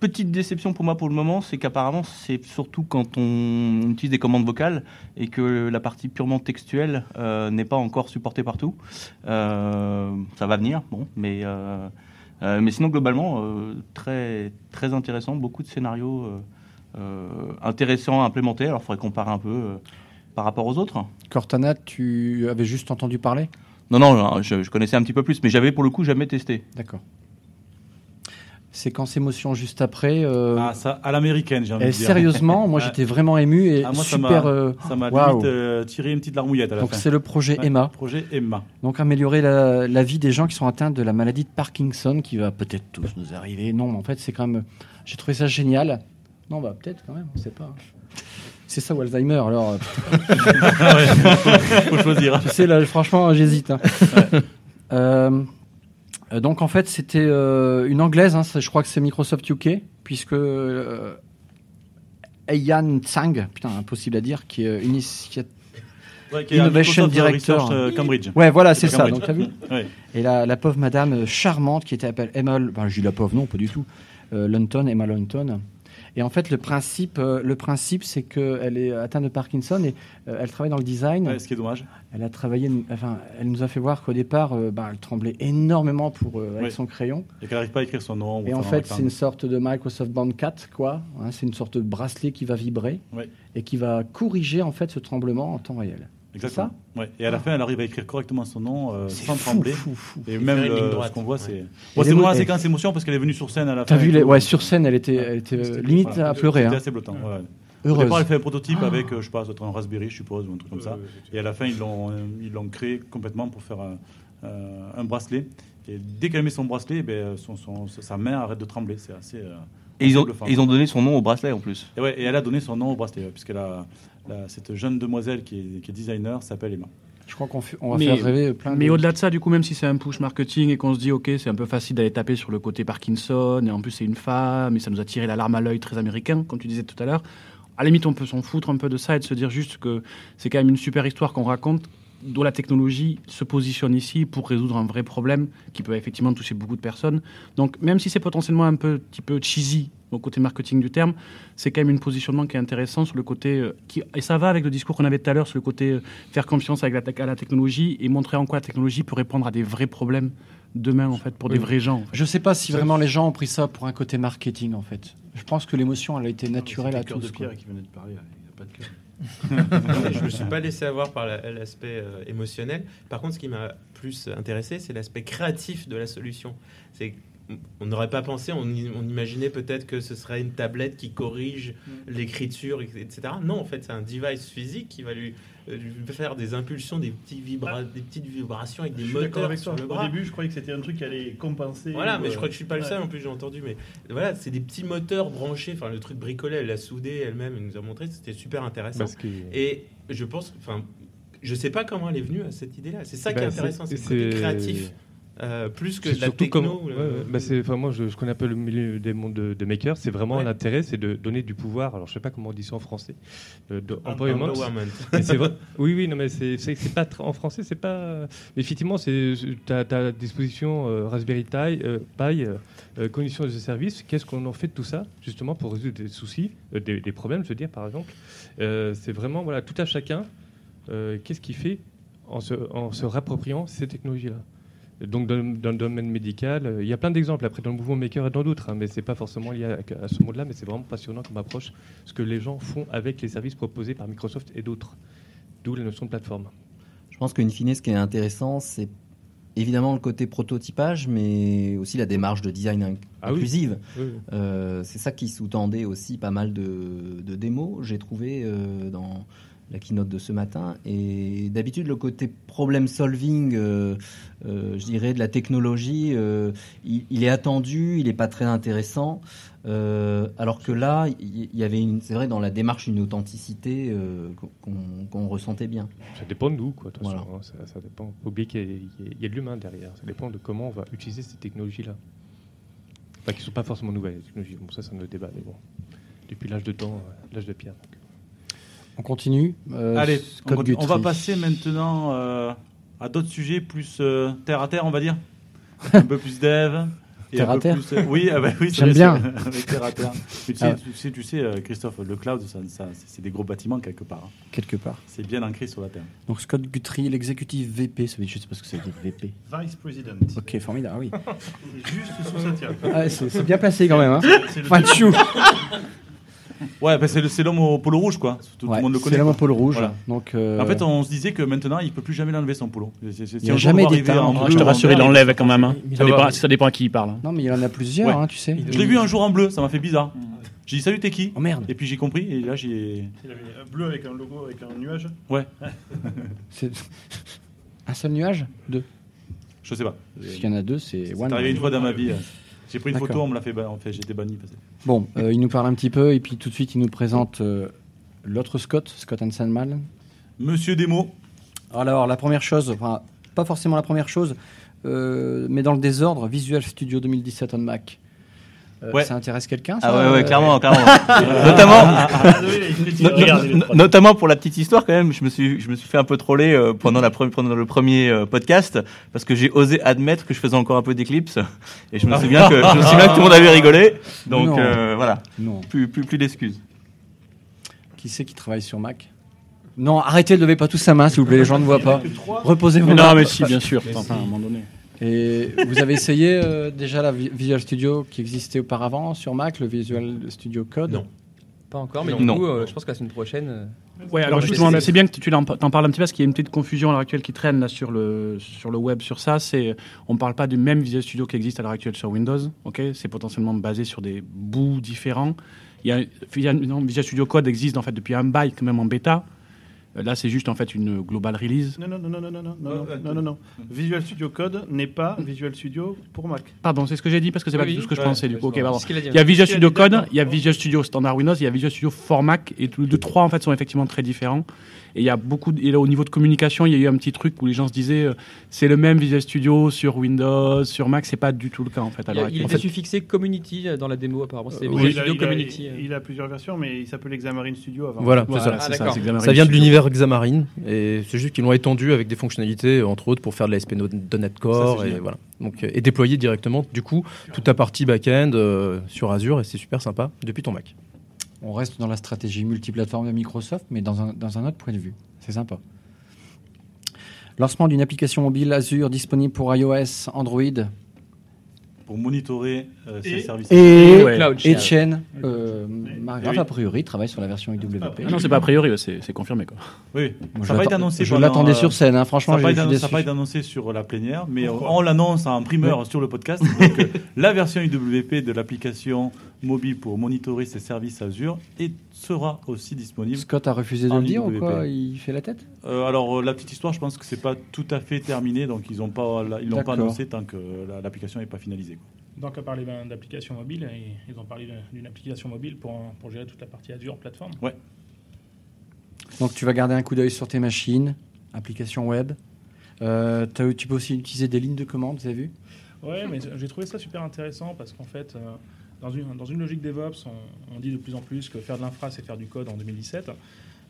Petite déception pour moi pour le moment, c'est qu'apparemment c'est surtout quand on utilise des commandes vocales et que la partie purement textuelle n'est pas encore supportée partout. Ça va venir, bon, mais mais sinon, globalement, très, très intéressant, beaucoup de scénarios euh, intéressants à implémenter. Alors, il faudrait comparer un peu euh, par rapport aux autres. Cortana, tu avais juste entendu parler? Non, non, je, je connaissais un petit peu plus, mais j'avais pour le coup jamais testé. D'accord. Séquence émotion juste après. euh, Ah, ça, à l'américaine, j'ai envie et de dire. Moi, moi, Ah. j'étais vraiment ému et Ah, moi, ça super. m'a- euh, ça m'a limite euh, tiré une petite larmouillette à la Donc c'est le projet Ouais, Emma. Projet Emma. Donc améliorer la, la vie des gens qui sont atteints de la maladie de Parkinson, qui va peut-être tous nous arriver. Non, mais en fait, c'est quand même. J'ai trouvé ça génial. Non, bah peut-être quand même, on sait pas. C'est ça ou Alzheimer, alors. Ouais, faut choisir. Tu sais, là, franchement, j'hésite. hein. Euh, euh, donc en fait, c'était euh, une anglaise. hein, je crois que c'est Microsoft UK, puisque euh, Tsang, putain, impossible à dire, qui est euh, Ouais, Innovation Director. Research, euh, Cambridge. Ouais, voilà, c'est ça. Donc t'as vu Ouais. Et la, la pauvre madame euh, charmante qui était appelée Emma, enfin je dis la pauvre, non, pas du tout, euh, Lunton, Emma Lunton. Et en fait, le principe, euh, le principe, c'est qu'elle est atteinte de Parkinson et euh, elle travaille dans le design. Ouais, ce qui est dommage. Elle a travaillé, enfin, elle nous a fait voir qu'au départ, euh, bah, elle tremblait énormément pour avec son crayon. Et qu'elle n'arrive pas à écrire son nom. Et en fait, c'est une sorte de Microsoft Band 4, quoi. hein, c'est une sorte de bracelet qui va vibrer et qui va corriger en fait ce tremblement en temps réel. Exactement. Ouais. Et à la fin, elle arrive à écrire correctement son nom euh, C'est sans fou, trembler. fou, fou. Et même le- ligne ce qu'on voit, Ouais. c'est. Bon, c'est vraiment la séquence émotion parce qu'elle est venue sur scène à la T'as fin. vu et les- ouais, sur scène, elle était- elle était, euh, limite à pleurer, C'était hein. assez blottant. ouais. Au Heureuse. départ, elle fait un prototype Ah. avec, euh, je sais pas, un Raspberry, je suppose, ou un truc comme ça. Et à la fin, ils l'ont, euh, ils l'ont créé complètement pour faire un, euh, un bracelet. Et dès qu'elle met son bracelet, eh ben, son, son- sa main arrête de trembler. C'est assez. euh, Et ils ont, ils ont donné son nom au bracelet en plus. Et, ouais, et elle a donné son nom au bracelet, puisqu'elle a, la- cette jeune demoiselle qui est, qui est designer s'appelle Emma. Je crois qu'on va Mais- faire rêver plein de. Mais au-delà de ça, du coup, même si c'est un push marketing et qu'on se dit, ok, c'est un peu facile d'aller taper sur le côté Parkinson, et en plus c'est une femme, et ça nous a tiré la larme à l'œil très américain, comme tu disais tout à l'heure, à la limite, on peut s'en foutre un peu de ça et de se dire juste que c'est quand même une super histoire qu'on raconte, dont la technologie se positionne ici pour résoudre un vrai problème qui peut effectivement toucher beaucoup de personnes. Donc, même si c'est potentiellement un peu, petit peu cheesy au côté marketing du terme, c'est quand même un positionnement qui est intéressant sur le côté euh, qui, et ça va avec le discours qu'on avait tout à l'heure sur le côté euh, faire confiance avec la, à la technologie et montrer en quoi la technologie peut répondre à des vrais problèmes demain en fait pour des Oui. vrais gens. en fait. Je sais pas si vraiment les gens ont pris ça pour un côté marketing en fait. Je pense que l'émotion elle a été naturelle à tous. de quoi. Pierre qui venait de parler, il n'y a pas de cœur. je me suis pas laissé avoir par la- l'aspect euh, émotionnel. Par contre, ce qui m'a plus intéressé, c'est l'aspect créatif de la solution. C'est on n'aurait pas pensé, on, imaginait peut-être que ce serait une tablette qui corrige l'écriture, etc. Non, en fait, c'est un device physique qui va lui, euh, lui faire des impulsions, des, petits vibra- des petites vibrations avec des Je moteurs avec sur Au début, je croyais que c'était un truc qui allait compenser. Voilà, mais euh, je crois que je suis pas le seul ouais. en plus, j'ai entendu. Mais voilà, c'est des petits moteurs branchés. Enfin, le truc bricolé, elle l'a soudé elle-même, elle nous a montré, c'était super intéressant. Parce que- Et je pense, enfin, je sais pas comment elle est venue à cette idée-là. C'est ça qui est Bah, intéressant, c'est le côté c'est- créatif. Euh, plus que de la surtout techno. ouais. Bah, c'est- moi, je, je connais un peu le milieu des mondes de, de makers. C'est vraiment Ouais. l'intérêt, c'est de donner du pouvoir. Alors, je sais pas comment on dit ça en français. euh, de empowerment. Empowerment. Mais c'est vrai- Oui, oui, non, mais c'est pas en français, c'est pas. Mais effectivement, c'est tu as, à disposition euh, Raspberry Pi, euh, euh, euh, conditions de service. Qu'est-ce qu'on en fait de tout ça, justement, pour résoudre des soucis, euh, des, des problèmes, je veux dire, par exemple. Euh, c'est vraiment voilà, tout à chacun. euh, Qu'est-ce qu'il fait en se, en se rappropriant ces technologies-là donc dans, dans le domaine médical, euh, il y a plein d'exemples après dans le mouvement maker et dans d'autres, hein, mais c'est pas forcément lié à, à ce monde-là, mais c'est vraiment passionnant comme approche ce que les gens font avec les services proposés par Microsoft et d'autres. D'où la notion de plateforme. Je pense qu'in fine, ce qui est intéressant, c'est évidemment le côté prototypage, mais aussi la démarche de design Ah oui. inclusive. Oui, oui. Euh, c'est ça qui sous-tendait aussi pas mal de, de démos, j'ai trouvé euh, dans la keynote de ce matin. Et d'habitude, le côté problem solving, euh, euh, je dirais, de la technologie, euh, il, il est attendu, il n'est pas très intéressant. Alors que là, il il y, avait, une- c'est vrai, dans la démarche, une authenticité qu'on ressentait bien. Ça dépend de nous, quoi. de toute Voilà. façon, hein, ça, ça dépend. Faut oublier qu'il y a- il y, il y de l'humain derrière. Ça dépend de comment on va utiliser ces technologies-là. Enfin, qui sont pas forcément nouvelles, les technologies. Bon, ça, c'est un autre débat, mais bon. Depuis l'âge de temps, l'âge de pierre. donc. On continue. Euh, Allez, Scott on, continue. on va Guthrie. passer maintenant euh, à d'autres sujets plus euh, terre à terre, on va dire. Un peu plus dev. et Terre à terre plus, Oui, ah bah oui J'aime bien. avec terre à terre. Mais tu, sais, Ah. tu sais, tu sais, euh, Christophe, le cloud, ça, ça- c'est des gros bâtiments quelque part. hein. Quelque part. C'est bien ancré sur la terre. Donc Scott Guthrie, l'exécutif VP, ça veut dire, je sais pas ce que c'est VP. Vice President. Ok, formidable, oui. C'est juste sous sa tire. Ah, c'est bien placé quand même. Hein. C'est le- Enfin. Ouais, bah, c'est le- c'est l'homme au polo rouge, quoi. Tout, le monde le c'est connaît. l'homme au polo rouge. Voilà. Donc, euh, En fait, on se disait que maintenant, il peut plus jamais l'enlever son polo. C'est- c'est- Il y a jamais d'état je te rassure, il l'enlève quand même. hein. Ça dépend, ça dépend à qui il parle. hein. Non, mais il y en a plusieurs, Ouais. hein, tu sais. Je l'ai vu un jour en bleu, ça m'a fait bizarre. J'ai dit salut, t'es qui? Oh merde. Et puis j'ai compris, et là j'ai. Il avait un bleu avec un logo, avec un nuage. Ouais, C'est un seul nuage? Deux. je sais pas. Parce qu'il y en a deux, c'est C'est arrivé une fois dans ma vie. J'ai pris une photo, on me l'a fait, ba- en fait, j'étais banni. Bon, euh, il nous parle un petit peu et puis tout de suite il nous présente euh, l'autre Scott, Scott Hansenmal. Monsieur Demo, Alors la première chose, enfin pas forcément la première chose, euh, mais dans le désordre, Visual Studio 2017 on Mac. Euh, Ouais. Ça intéresse quelqu'un Ah ça ouais, ouais, Euh, clairement, clairement. notamment, no- no- Regardez, no- notamment pour la petite histoire quand même, je me suis, je me suis fait un peu troller euh, pendant, la pre- pendant le premier euh, podcast parce que j'ai osé admettre que je faisais encore un peu d'éclipse et je me souviens que, je me souviens que tout le monde avait rigolé. Donc Non. euh, voilà, Non. plus, plus, plus d'excuses. Qui c'est qui travaille sur Mac? Non, arrêtez, ne levez pas tous sa main s'il vous plaît, les gens ne voient pas. Reposez-vous. Non, mais si, bien sûr. Enfin, à un moment donné. Et vous avez essayé euh, déjà la Vi- Visual Studio qui existait auparavant sur Mac, le Visual Studio Code Non. Pas encore, mais Non. du coup, euh, je pense que la semaine prochaine. euh, Ouais, alors justement, c'est- bien que tu t'en parles un petit peu parce qu'il y a une petite confusion à l'heure actuelle qui traîne là sur le sur le web sur ça. C'est on parle pas du même Visual Studio qui existe à l'heure actuelle sur Windows. Ok, c'est potentiellement basé sur des bouts différents. Il y a, il y a- non, Visual Studio Code existe en fait depuis un bail quand même en bêta. Euh, Là, c'est juste en fait une global release. Non, non, non, non, non, non, non, non, non, non, non. Visual Studio Code n'est pas Visual Studio pour Mac. Pardon, c'est ce que j'ai dit parce que c'est Oui, pas du oui. tout ce que je Ouais, pensais du coup. Ok, pardon. dit. Il y a Visual Si, Studio. Code, il y a Visual Studio Standard Windows, il y a Visual Studio for Mac, et tous les deux trois en fait sont effectivement très différents. Et il y a beaucoup, de- et là, au niveau de communication, il y a eu un petit truc où les gens se disaient, euh, c'est le même Visual Studio sur Windows, sur Mac, c'est pas du tout le cas en fait. Il, il était suffixé Community euh, dans la démo apparemment. C'était Oui, Visual il, a, Studio il a- Community. euh. il a plusieurs versions, mais il s'appelle Xamarin Studio avant. Voilà, c'est Voilà, ça. Ah, c'est ça, d'accord. c'est Xamarin Ça vient de l'univers Xamarin et c'est juste qu'ils l'ont étendu avec des fonctionnalités, entre autres, pour faire de la SP.NET Core Ça, c'est et voilà. Donc, euh, et déployer directement, du coup, toute ta partie back-end euh, sur Azure et c'est super sympa depuis ton Mac. On reste dans la stratégie multiplateforme de Microsoft, mais dans un, dans un autre point de vue. C'est sympa. Lancement d'une application mobile Azure disponible pour iOS, Android Pour monitorer euh, ces services. et, Ouais. Cloud et. Chen. Euh, Margrave, oui. a priori, travaille sur la version IWP. Ah non, c'est pas a priori, c'est confirmé quoi. Oui, Moi, ça je va être annoncé. Je l'attendais euh, sur scène, hein, franchement, Ça va être annoncé sur la plénière, mais Pourquoi on l'annonce en primeur sur le podcast. Donc, euh, la version IWP de l'application mobile pour monitorer ses services Azure et sera aussi disponible. Scott a refusé de le dire ou quoi Il fait la tête Euh, alors euh, la petite histoire, je pense que c'est pas tout à fait terminé, donc ils ont pas, ils l'ont pas annoncé tant que la- l'application n'est pas finalisée. quoi. Donc, à parler ben, d'application mobile, et ils ont parlé d'une application mobile pour, pour gérer toute la partie Azure plateforme. Donc tu vas garder un coup d'œil sur tes machines, application web. Euh, tu peux aussi utiliser des lignes de commande, vous avez vu? Ouais, mais j'ai trouvé ça super intéressant parce qu'en fait, euh, dans, une, logique DevOps, on, dit de plus en plus que faire de l'infra, c'est faire du code en 2017.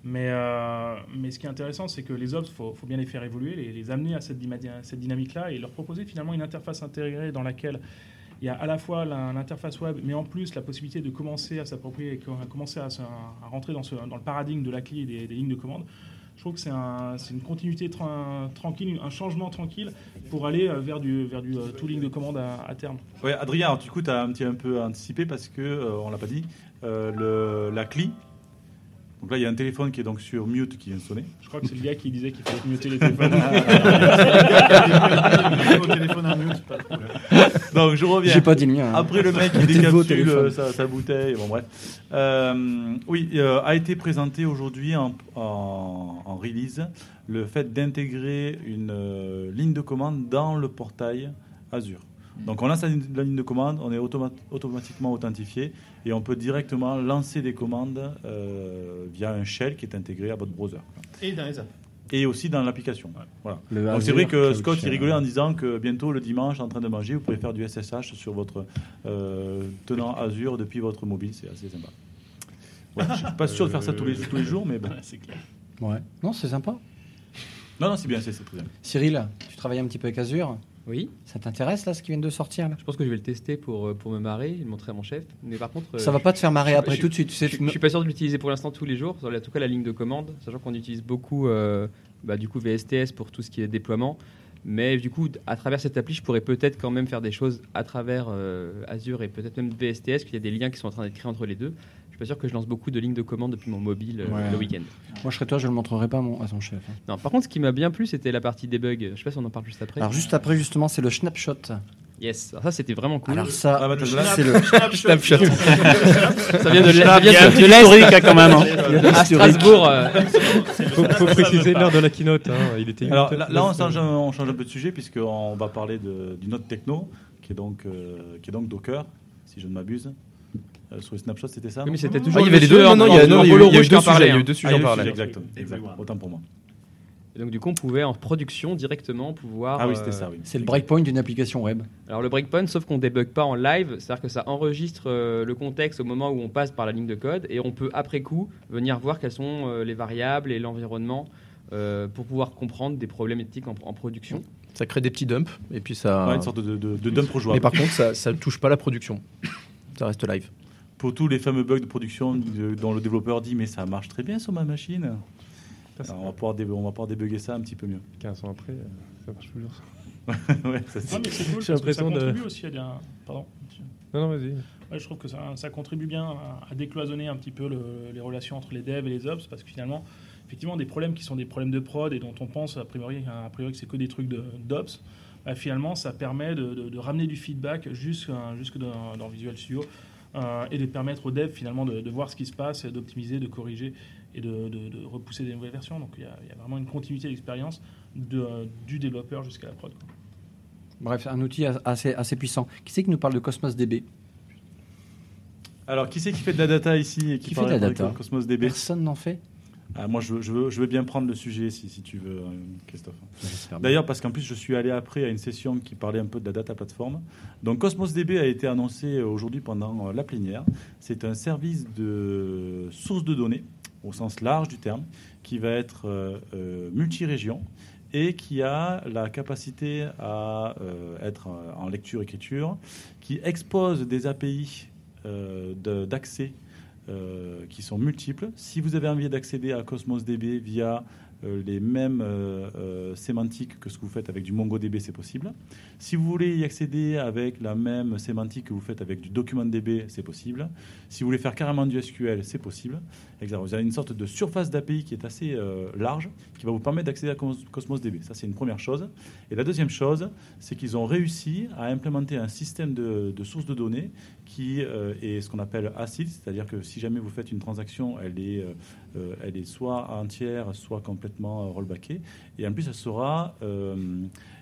Mais, euh, mais ce qui est intéressant, c'est que les ops, il faut, bien les faire évoluer, les, amener à cette, dynamique-là et leur proposer finalement une interface intégrée dans laquelle il y a à la fois l'interface web, mais en plus la possibilité de commencer à s'approprier, à commencer à, rentrer dans, le paradigme de la clé et des lignes de commande. Je trouve que c'est un- c'est une continuité tra- tranquille, un changement tranquille pour aller euh, vers du, vers du euh, tooling de commande à, terme. Ouais, Adrien, du coup, tu as un petit un peu anticipé parce que, euh, on l'a pas dit, le, la CLI. Donc là, il y a un téléphone qui est donc sur mute qui vient de sonner. Je crois que c'est le gars qui disait qu'il fallait muter les téléphones. Au téléphone en mute, pas de problème. Donc je reviens. J'ai pas dit le mien. hein. Après le mec qui décapsule euh, sa, sa bouteille, bon bref. Euh, oui, euh, a été présenté aujourd'hui en, en- en release le fait d'intégrer une euh, ligne de commande dans le portail Azure. Donc on lance la, ligne- la ligne de commande, on est automa- automatiquement authentifié et on peut directement lancer des commandes euh, via un shell qui est intégré à votre browser. Et dans les apps. Et aussi dans l'application. Voilà. Le Donc c'est vrai que Scott il rigolait en disant que bientôt le dimanche en train de manger vous pouvez faire du SSH sur votre euh, tenant Azure depuis votre mobile, c'est assez sympa. Ouais, je suis pas sûr de faire ça tous les, tous les jours, mais bon. c'est clair. Ouais. Non, c'est sympa. Non, non, c'est bien, c'est c'est très bien. Cyril, tu travailles un petit peu avec Azure? Oui, Ça t'intéresse là, ce qui vient de sortir là? Je pense que je vais le tester pour, euh, pour me marrer et le montrer à mon chef. Mais par contre, euh, Ça va pas te faire marrer je- après je- tout de suite. Tu sais, je, tu je suis pas sûr de l'utiliser pour l'instant tous les jours, en tout cas la ligne de commande, sachant qu'on utilise beaucoup euh, bah, du coup VSTS pour tout ce qui est déploiement. Mais du coup, à travers cette appli, je pourrais peut-être quand même faire des choses à travers euh, Azure et peut-être même VSTS, qu'il y a des liens qui sont en train d'être créés entre les deux. Je suis pas sûr que je lance beaucoup de lignes de commande depuis mon mobile euh, Ouais. le week-end. Moi, je serais toi, je le montrerai pas à, mon- à son chef. hein. Non, par contre, ce qui m'a bien plu, c'était la partie debug. Je sais pas si on en parle juste après. Alors juste après, justement, c'est le snapshot. Yes, alors ça c'était vraiment cool. Alors ça, Ah, bah, c'est le Snapchat. ça vient de, hein, quand même. hein. à Strasbourg. euh, faut, faut préciser l'heure de la keynote. hein. Il était Alors 8 là, là, on, change, un- on change un peu de sujet puisqu'on va parler de- d'une autre techno qui est donc, euh, qui est donc Docker, si je ne m'abuse. Euh, sur les snapshots, c'était ça Oui, mais c'était Non, toujours Ah, il y avait les deux. Non, non, il y a, en- non, en il y a eu- polo il y a eu rouge qui deux sujets. Il y a eu deux Ah, sujets en parallèle. exact, exact. Autant pour moi. Et donc du coup, on pouvait en production directement pouvoir. Ah oui, c'était euh, ça, oui. c'est le breakpoint d'une application web. Alors le breakpoint, sauf qu'on débug pas en live, c'est-à-dire que ça enregistre euh, le contexte au moment où on passe par la ligne de code et on peut après coup venir voir quelles sont euh, les variables et l'environnement euh, pour pouvoir comprendre des problématiques en, en production. Ça crée des petits dumps et puis ça. Ouais, une sorte de, de, de dump Mais par contre, ça, ça touche pas la production. Ça reste live. Pour tous les fameux bugs de production de- dont le développeur dit mais ça marche très bien sur ma machine. Alors, on, va pouvoir dé- on va pouvoir débugger ça un petit peu mieux. 15 ans après, euh, ça marche toujours. ouais, ça, c'est- mais c'est cool, J'ai parce que ça l'impression de- contribue aussi à. Pardon. Non, non, vas-y. Ouais, je trouve que ça, ça contribue bien à, à décloisonner un petit peu le- les relations entre les devs et les ops, parce que finalement, effectivement, des problèmes qui sont des problèmes de prod et dont on pense a priori, a priori que c'est que des trucs de- d'ops, bah, finalement, ça permet de, de- de ramener du feedback jusque, jusque dans, dans Visual Studio et de permettre aux devs finalement de, de voir ce qui se passe, d'optimiser, de corriger et de, de- de repousser des nouvelles versions. Donc il y a, il y a vraiment une continuité d'expérience de- du développeur jusqu'à la prod. quoi. Bref, un outil assez, assez puissant. Qui c'est qui nous parle de Cosmos DB Alors, qui c'est qui fait de la data ici et qui, Qui fait de la data? Cosmos DB Personne n'en fait Ah, moi, je, je veux, je veux bien prendre le sujet si, si tu veux, euh, Christophe. D'ailleurs, parce qu'en plus, je suis allé après à une session qui parlait un peu de la data platform. Donc, Cosmos DB a été annoncé aujourd'hui pendant euh, la plénière. C'est un service de source de données, au sens large du terme, qui va être euh, euh, multi-région et qui a la capacité à euh, être euh, en lecture-écriture, qui expose des API euh, d'accès euh, qui sont multiples. Si vous avez envie d'accéder à Cosmos DB via euh, les mêmes euh, sémantiques que ce que vous faites avec du MongoDB, c'est possible. Si vous voulez y accéder avec la même sémantique que vous faites avec du DocumentDB, c'est possible. Si vous voulez faire carrément du SQL, c'est possible. Vous avez une sorte de surface d'API qui est assez euh, large, qui va vous permettre d'accéder à Cos- Cosmos DB. Ça, c'est une première chose. Et la deuxième chose, c'est qu'ils ont réussi à implémenter un système de, sources de données qui euh, est ce qu'on appelle ACID, c'est-à-dire que si jamais vous faites une transaction, elle est, euh, elle est soit entière, soit complètement rollbackée. Et en plus, elle sera,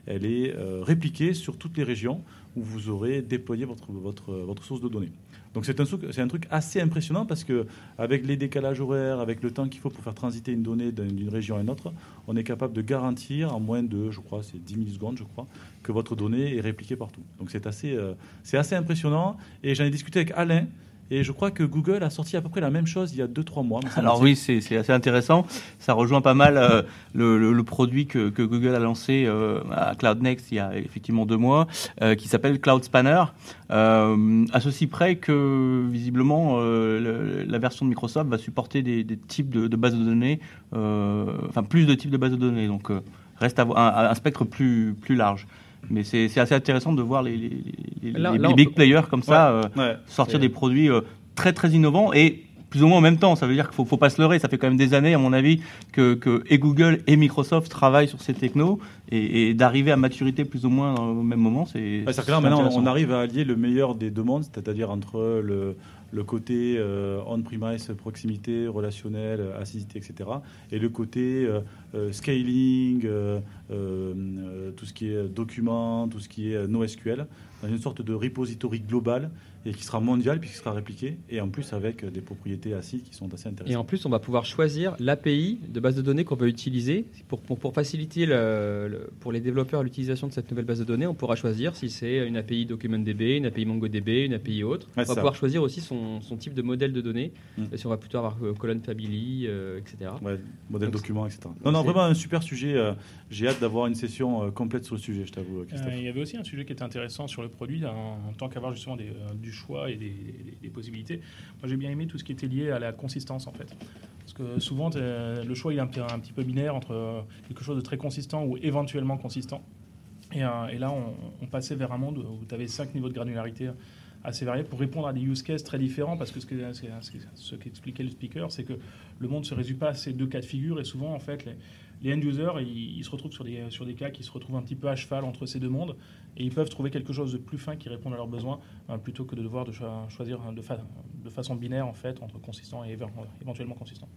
elle est répliquée sur toutes les régions où vous aurez déployé votre source de données. Donc c'est un, truc- assez impressionnant parce que avec les décalages horaires, avec le temps qu'il faut pour faire transiter une donnée d'une région à une autre, on est capable de garantir en moins de, je crois, c'est 10 millisecondes, je crois, que votre donnée est répliquée partout. Donc c'est assez, euh, c'est assez impressionnant. Et j'en ai discuté avec Alain. Et je crois que Google a sorti à peu près la même chose il y a 2-3 mois. Alors oui, c'est assez intéressant. Ça rejoint pas mal euh, le, le- le produit que, que Google a lancé euh, à Cloud Next il y a effectivement deux mois, euh, qui s'appelle Cloud Spanner. Euh, à ceci près que visiblement le- la version de Microsoft va supporter des, des types de, de bases de données, enfin plus de types de bases de données. Donc reste à un, un spectre plus plus large. Mais c'est c'est assez intéressant de voir les, les, les- Là- les là, on big peut- players comme ça euh, Ouais, sortir des produits euh, très très innovants et plus ou moins en même temps. Ça veut dire qu'il faut, faut pas se leurrer. Ça fait quand même des années, à mon avis, que, que et Google et Microsoft travaillent sur ces technos et, et d'arriver à maturité plus ou moins au même moment, c'est. Ouais, maintenant, on arrive à allier le meilleur des deux mondes, c'est-à-dire entre le, le côté euh, on-premise, proximité, relationnel, euh, acidité, etc., et le côté euh, scaling, tout ce qui est document, tout ce qui est NoSQL, dans une sorte de repository global et qui sera mondial puisqu'il sera répliqué, et en plus avec des propriétés acides qui sont assez intéressantes. Et en plus, on va pouvoir choisir l'API de base de données qu'on veut utiliser. Pour, pour, pour faciliter le- le- pour les développeurs l'utilisation de cette nouvelle base de données, on pourra choisir si c'est une API DocumentDB, une API MongoDB, une API autre. Ouais, on va ça. pouvoir choisir aussi son, son type de modèle de données. Mm. Si on va plutôt avoir euh, colonne family, euh, etc. Ouais, modèle Donc, document, etc. Non, non, vraiment un super sujet. euh, J'ai hâte d'avoir une session complète sur le sujet, je t'avoue, Euh, il y avait aussi un sujet qui était intéressant sur le produit, en, tant qu'avoir justement euh, du choix et des, possibilités. Moi, j'ai bien aimé tout ce qui était lié à la consistance, en fait. Parce que souvent, le choix il est un, petit- peu binaire entre euh, quelque chose de très consistant ou éventuellement consistant. Et, euh, là, on, passait vers un monde où tu avais cinq niveaux de granularité assez variés pour répondre à des use cases très différents. Parce que ce que- ce que- ce qu'expliquait le speaker, c'est que le monde se résume pas à ces deux cas de figure. Et souvent, en fait, les, les end-users, ils, ils se retrouvent sur des, sur des cas qui se retrouvent un petit peu à cheval entre ces deux mondes. Et ils peuvent trouver quelque chose de plus fin qui réponde à leurs besoins, euh, plutôt que de devoir de cho- choisir de, fa- de façon binaire, en fait, entre consistant et éve- éventuellement consistant.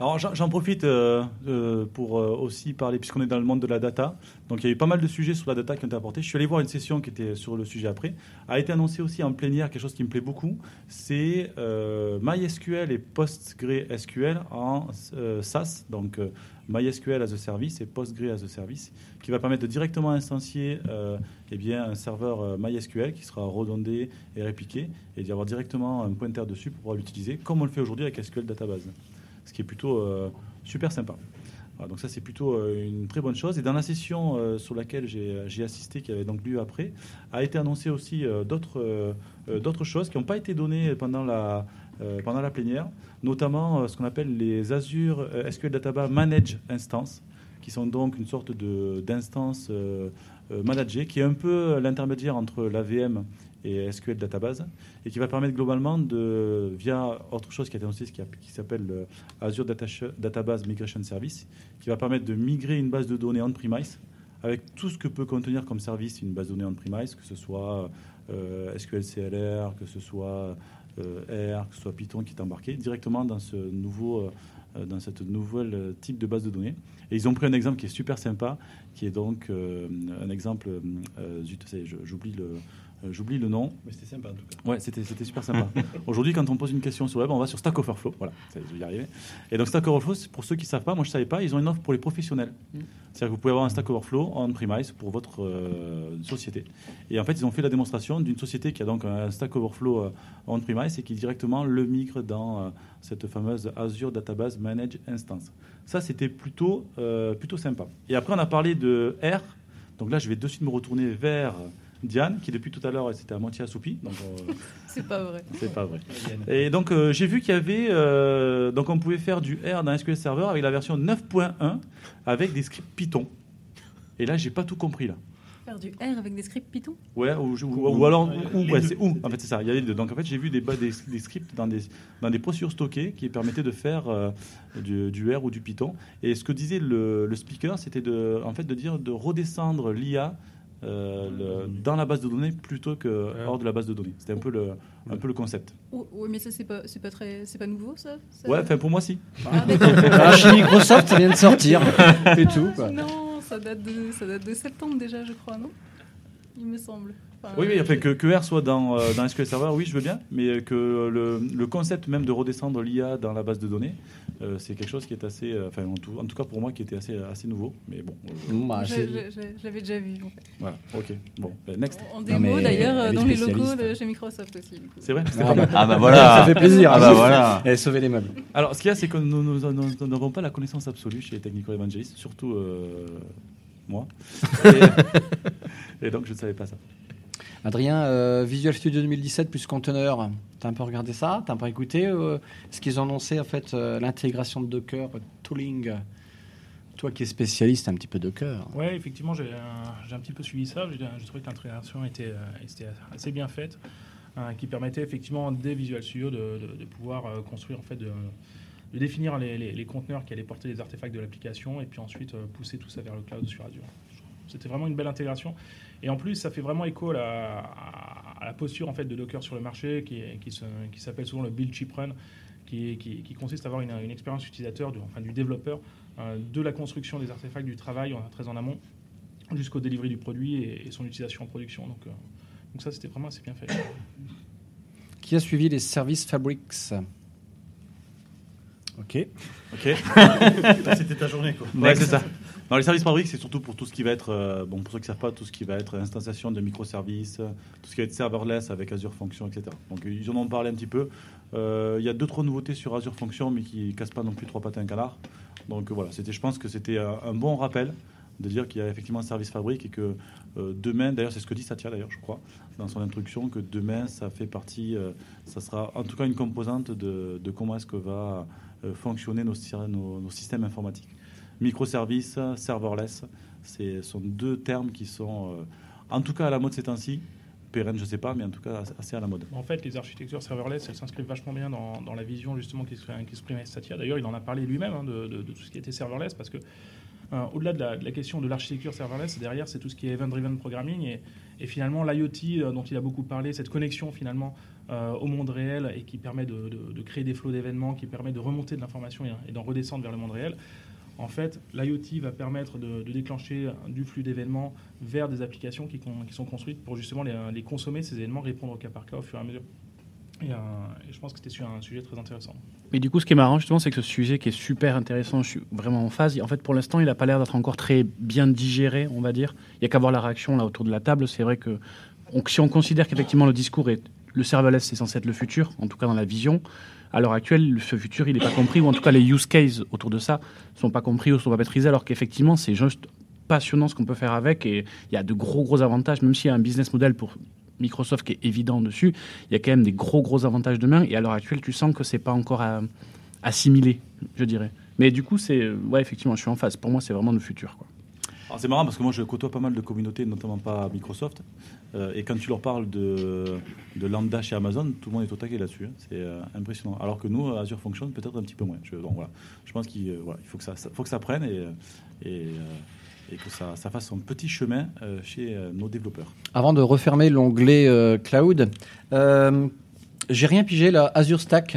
Alors j'en profite euh, euh, pour euh, aussi parler, puisqu'on est dans le monde de la data. Donc il y a eu pas mal de sujets sur la data qui ont été apportés. Je suis allé voir une session qui était sur le sujet après. A été annoncé aussi en plénière quelque chose qui me plaît beaucoup. C'est euh, MySQL et PostgreSQL en euh, SaaS, donc euh, MySQL as a service et Postgre as a service, qui va permettre de directement instancier euh, eh bien, un serveur euh, MySQL qui sera redondé et répliqué et d'y avoir directement un pointeur dessus pour pouvoir l'utiliser, comme on le fait aujourd'hui avec SQL Database ce qui est plutôt euh, super sympa. Donc ça c'est plutôt euh, une très bonne chose. Et dans la session sur laquelle j'ai assisté, qui avait donc lieu après, a été annoncé aussi euh, d'autres choses qui n'ont pas été données pendant la pendant la plénière, notamment euh, ce qu'on appelle les Azure euh, SQL Database Manage Instance, qui sont donc une sorte d'instance euh, euh, managée, qui est un peu l'intermédiaire entre l'AVM et SQL Database, et qui va permettre globalement de, via autre chose qui a été annoncée, qui, qui s'appelle le Azure Data- Database Migration Service, qui va permettre de migrer une base de données on-premise avec tout ce que peut contenir comme service une base de données on-premise, que ce soit euh, SQL CLR, que ce soit euh, R, que ce soit Python qui est embarqué directement dans ce nouveau euh, dans cette nouvelle euh, type de base de données. Et ils ont pris un exemple qui est super sympa, qui est donc euh, un exemple, euh, j'oublie le, Euh, J'oublie le nom. Mais c'était sympa en tout cas. Ouais, c'était c'était super sympa. Aujourd'hui, quand on pose une question sur le web, on va sur Stack Overflow. Voilà, ça, je vais y arriver. Et donc Stack Overflow, c'est pour ceux qui ne savent pas, moi je ne savais pas, ils ont une offre pour les professionnels. Mm. C'est-à-dire que vous pouvez avoir un Stack Overflow on-premise pour votre euh, société. Et en fait, ils ont fait la démonstration d'une société qui a donc un Stack Overflow euh, on-premise et qui directement le migre dans euh, cette fameuse Azure Database Managed Instance. Ça, c'était plutôt, euh, plutôt sympa. Et après, on a parlé de R. Donc là, je vais de suite me retourner vers Diane, qui depuis tout à l'heure, elle s'était à moitié assoupie. Donc, euh, C'est pas vrai. c'est pas vrai. Et donc, euh, j'ai vu qu'il y avait. euh, donc, on pouvait faire du R dans SQL Server avec la version 9.1 avec des scripts Python. Et là, j'ai pas tout compris là. Faire du R avec des scripts Python? Ouais, ou, ou- ou alors, ou, ouais, c'est ou, en fait, c'est ça, il y a les deux. Donc, en fait, j'ai vu des, ba- des, des scripts dans des, dans des procédures stockées qui permettaient de faire euh, du, du R ou du Python. Et ce que disait le, le speaker, c'était de, en fait, de dire de redescendre l'IA euh, le- dans la base de données plutôt que hors de la base de données. C'était un peu le, un peu le concept. Oh, Oui, mais ça, c'est pas, c'est pas, très, c'est pas nouveau, ça, Ça- Ouais, enfin, pour moi, si. Ah. Ah, chez Microsoft, ça vient de sortir. C'est tout. quoi. Non, ça date, de, ça date de septembre déjà, je crois, non? Il me semble. Enfin, Oui, oui, enfin, que, que R soit dans, euh, dans SQL Server, oui, je veux bien, mais que le, le concept même de redescendre l'IA dans la base de données, euh, c'est quelque chose qui est assez, euh, enfin, en tout, en tout cas pour moi, qui était assez, assez nouveau. Mais bon, euh, Bon, bah, je, l'avais déjà vu, en fait. voilà, ok. Bon, ben, next. En Non, démo, d'ailleurs, euh, dans les locaux de chez Microsoft aussi. du coup. C'est vrai Ah pas bah, mal. Ah bah voilà. Ça fait plaisir. Ah hein. bah voilà. Et sauver les meubles. Alors, ce qu'il y a, c'est que nous n'avons pas la connaissance absolue chez Technical Evangelist, surtout euh, moi. Et, et donc, je ne savais pas ça. Adrien, euh, Visual Studio 2017 plus conteneur, t'as un peu regardé ça T'as un peu écouté euh, ce qu'ils ont annoncé en fait euh, l'intégration de Docker, tooling Toi qui es spécialiste un petit peu Docker. Ouais, effectivement, j'ai un, un petit peu suivi ça. J'ai trouvé que l'intégration était, était assez bien faite, qui permettait effectivement des Visual Studio de, de- de pouvoir construire, en fait, de, de définir les, les- conteneurs qui allaient porter les artefacts de l'application et puis ensuite pousser tout ça vers le cloud sur Azure. C'était vraiment une belle intégration. Et en plus, ça fait vraiment écho à la, à- à la posture en fait, de Docker sur le marché qui, qui se- qui s'appelle souvent le build chip run, qui, qui- qui consiste à avoir une, une expérience utilisateur, du, enfin du développeur, euh, de la construction des artefacts du travail très en amont jusqu'au delivery du produit et, et son utilisation en production. Donc, euh, donc ça, c'était vraiment assez bien fait. Qui a suivi les services Fabrics? Ok. Ok. C'était ta journée, quoi. Ouais, c'est ça. Dans les services fabriques, c'est surtout pour tout ce qui va être, euh, bon, pour ceux qui ne savent pas, tout ce qui va être instanciation de microservices, euh, tout ce qui va être serverless avec Azure Function, etc. Donc, ils en ont parlé un petit peu. Euh, Il y a deux, trois nouveautés sur Azure Function, mais qui ne cassent pas non plus trois pattes à un canard. Donc, voilà, je pense que c'était un, bon rappel de dire qu'il y a effectivement un service fabrique et que euh, demain, d'ailleurs, c'est ce que dit Satya, d'ailleurs, je crois, dans son introduction, que demain, ça fait partie, ça sera en tout cas une composante de, comment est-ce que va fonctionner nos- nos systèmes informatiques. Microservices, serverless, ce sont deux termes qui sont, euh, en tout cas à la mode ces temps-ci, pérenne, je ne sais pas, mais en tout cas assez à la mode. En fait, les architectures serverless, elles s'inscrivent vachement bien dans, dans la vision justement qu'exprimait Satya. D'ailleurs, il en a parlé lui-même hein, de, de- tout ce qui était serverless, parce que euh, au-delà de la, question de l'architecture serverless, derrière, c'est tout ce qui est event-driven programming et, et finalement l'IoT euh, dont il a beaucoup parlé, cette connexion finalement au monde réel et qui permet de, créer des flots d'événements, qui permet de remonter de l'information et d'en redescendre vers le monde réel. En fait, l'IoT va permettre de, déclencher du flux d'événements vers des applications qui, sont construites pour justement les, consommer, ces événements, répondre au cas par cas au fur et à mesure. Et, euh, et je pense que c'était sur un sujet très intéressant. Mais du coup, ce qui est marrant, justement, c'est que ce sujet qui est super intéressant, je suis vraiment en phase. En fait, pour l'instant, il n'a pas l'air d'être encore très bien digéré, on va dire. Il n'y a qu'à voir la réaction là autour de la table. C'est vrai que si on considère qu'effectivement le discours est le serverless, c'est censé être le futur, en tout cas dans la vision. À l'heure actuelle, ce futur, il n'est pas compris, ou en tout cas les use cases autour de ça sont pas compris ou sont pas maîtrisés, alors qu'effectivement, c'est juste passionnant ce qu'on peut faire avec, et il y a de gros gros avantages, même s'il y a un business model pour Microsoft qui est évident dessus, il y a quand même des gros gros avantages demain, et à l'heure actuelle, tu sens que c'est pas encore euh, assimilé, je dirais. Mais du coup, c'est ouais, effectivement, je suis en phase. Pour moi, c'est vraiment le futur. C'est marrant parce que moi je côtoie pas mal de communautés, notamment pas Microsoft, euh, et quand tu leur parles de, de lambda chez Amazon, tout le monde est au taquet là-dessus. hein. C'est euh, impressionnant. Alors que nous, Azure fonctionne peut-être un petit peu moins. Je, donc, voilà. je pense qu'il euh, voilà, il faut, que ça, ça- faut que ça prenne et, et, et que ça, ça fasse son petit chemin chez nos développeurs. Avant de refermer l'onglet Cloud, j'ai rien pigé là, Azure Stack.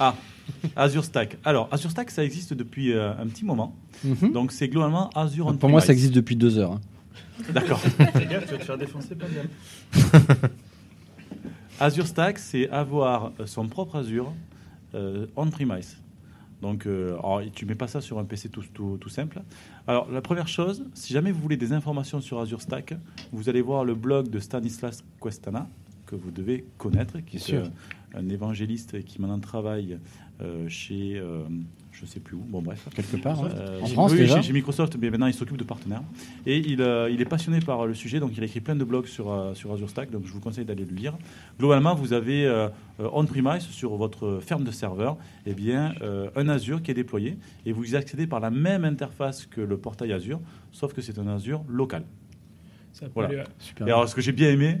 Ah, Azure Stack. Alors, Azure Stack, ça existe depuis euh, un petit moment. Mhm. Donc, c'est globalement Azure on Pour moi, ça existe depuis deux heures. hein. D'accord. Fais gaffe, tu vas te faire défoncer pas bien. Azure Stack, c'est avoir son propre Azure euh, on-premise. Donc, euh, alors, tu mets pas ça sur un PC tout, tout, tout simple. Alors, la première chose, si jamais vous voulez des informations sur Azure Stack, vous allez voir le blog de Stanislas Questana, que vous devez connaître, qui est sûr. euh, un évangéliste et qui maintenant travaille euh, chez, euh, je sais plus où, bon bref. Quelque part. Euh, En France, oui, déjà chez, chez Microsoft, mais maintenant il s'occupe de partenaires. Et il, euh, il est passionné par le sujet, donc il a écrit plein de blogs sur, euh, sur Azure Stack, donc je vous conseille d'aller le lire. Globalement, vous avez euh, euh, on-premise sur votre ferme de serveurs, eh bien, euh, un Azure qui est déployé, et vous y accédez par la même interface que le portail Azure, sauf que c'est un Azure local. Ça Voilà. Super. Et alors, ce que j'ai bien aimé,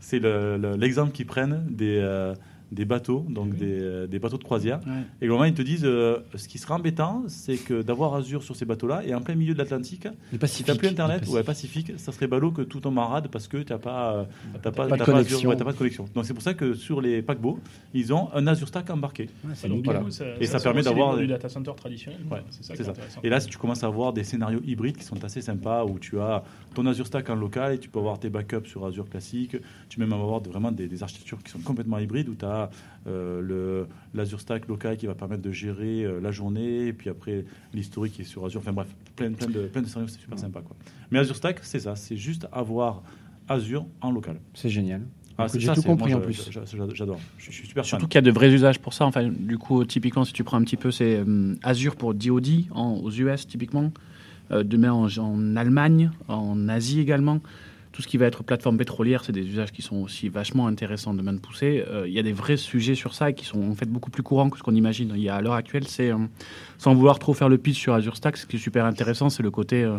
c'est le- le- l'exemple qu'ils prennent des, euh, des bateaux, donc des, euh, des bateaux de croisière. Ouais. Et au moment, ils te disent euh, ce qui serait embêtant, c'est que d'avoir Azure sur ces bateaux-là et en plein milieu de l'Atlantique, si tu n'as plus Internet ou ouais, Pacifique, ça serait ballot que tout tombe en rade parce que tu n'as pas, euh, t'as pas, Pas de t'as connexion. Azure, ouais, t'as pas de connexion. Donc c'est pour ça que sur les paquebots, ils ont un Azure Stack embarqué. Ah, donc, Voilà. ça- Et ça c'est permet d'avoir du des- data center traditionnel. Ouais, c'est ça c'est qui est ça. intéressant. Et là, si tu commences à avoir des scénarios hybrides qui sont assez sympas, où tu as ton Azure Stack en local et tu peux avoir tes backups sur Azure classique. Tu peux même avoir de- vraiment des, des architectures qui sont complètement hybrides, où tu as le l'Azure Stack local qui va permettre de gérer euh, la journée, et puis après l'historique qui est sur Azure. Enfin bref, plein, plein, de, plein de scénarios, c'est super sympa. Quoi. Mais Azure Stack, c'est ça, c'est juste avoir Azure en local. C'est génial. Ah, J'ai tout moi, compris en plus. J'adore, je, je suis super Surtout qu'il y a de vrais usages pour ça. Enfin, du coup, typiquement, si tu prends un petit peu, c'est euh, Azure pour DoD en- aux US, typiquement. Euh, demain, en, en Allemagne, en Asie également. Tout ce qui va être plateforme pétrolière, c'est des usages qui sont aussi vachement intéressants demain de pousser. Euh, Il y a des vrais sujets sur ça et qui sont en fait beaucoup plus courants que ce qu'on imagine. Il y a à l'heure actuelle, c'est euh, sans vouloir trop faire le pitch sur Azure Stack, ce qui est super intéressant, c'est le côté. euh,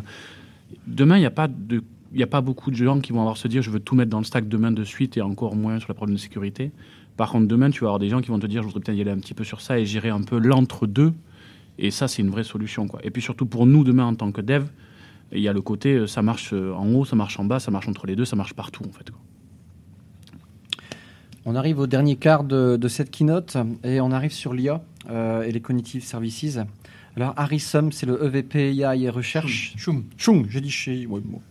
demain, il n'y a pas de il n'y a pas beaucoup de gens qui vont avoir se dire je veux tout mettre dans le stack demain de suite et encore moins sur le problème de sécurité. Par contre, demain, tu vas avoir des gens qui vont te dire je voudrais peut-être y aller un petit peu sur ça et gérer un peu l'entre-deux. Et ça, c'est une vraie solution. Quoi. Et puis surtout pour nous, demain, en tant que dev, il y a le côté euh, ça marche euh, en haut, ça marche en bas, ça marche entre les deux, ça marche partout en fait. quoi. On arrive au dernier quart de, de cette keynote et on arrive sur l'IA euh, et les Cognitive Services. Alors, Harrison, c'est le EVP IA et recherche. Choum. Choum, j'ai dit chez. ouais, bon,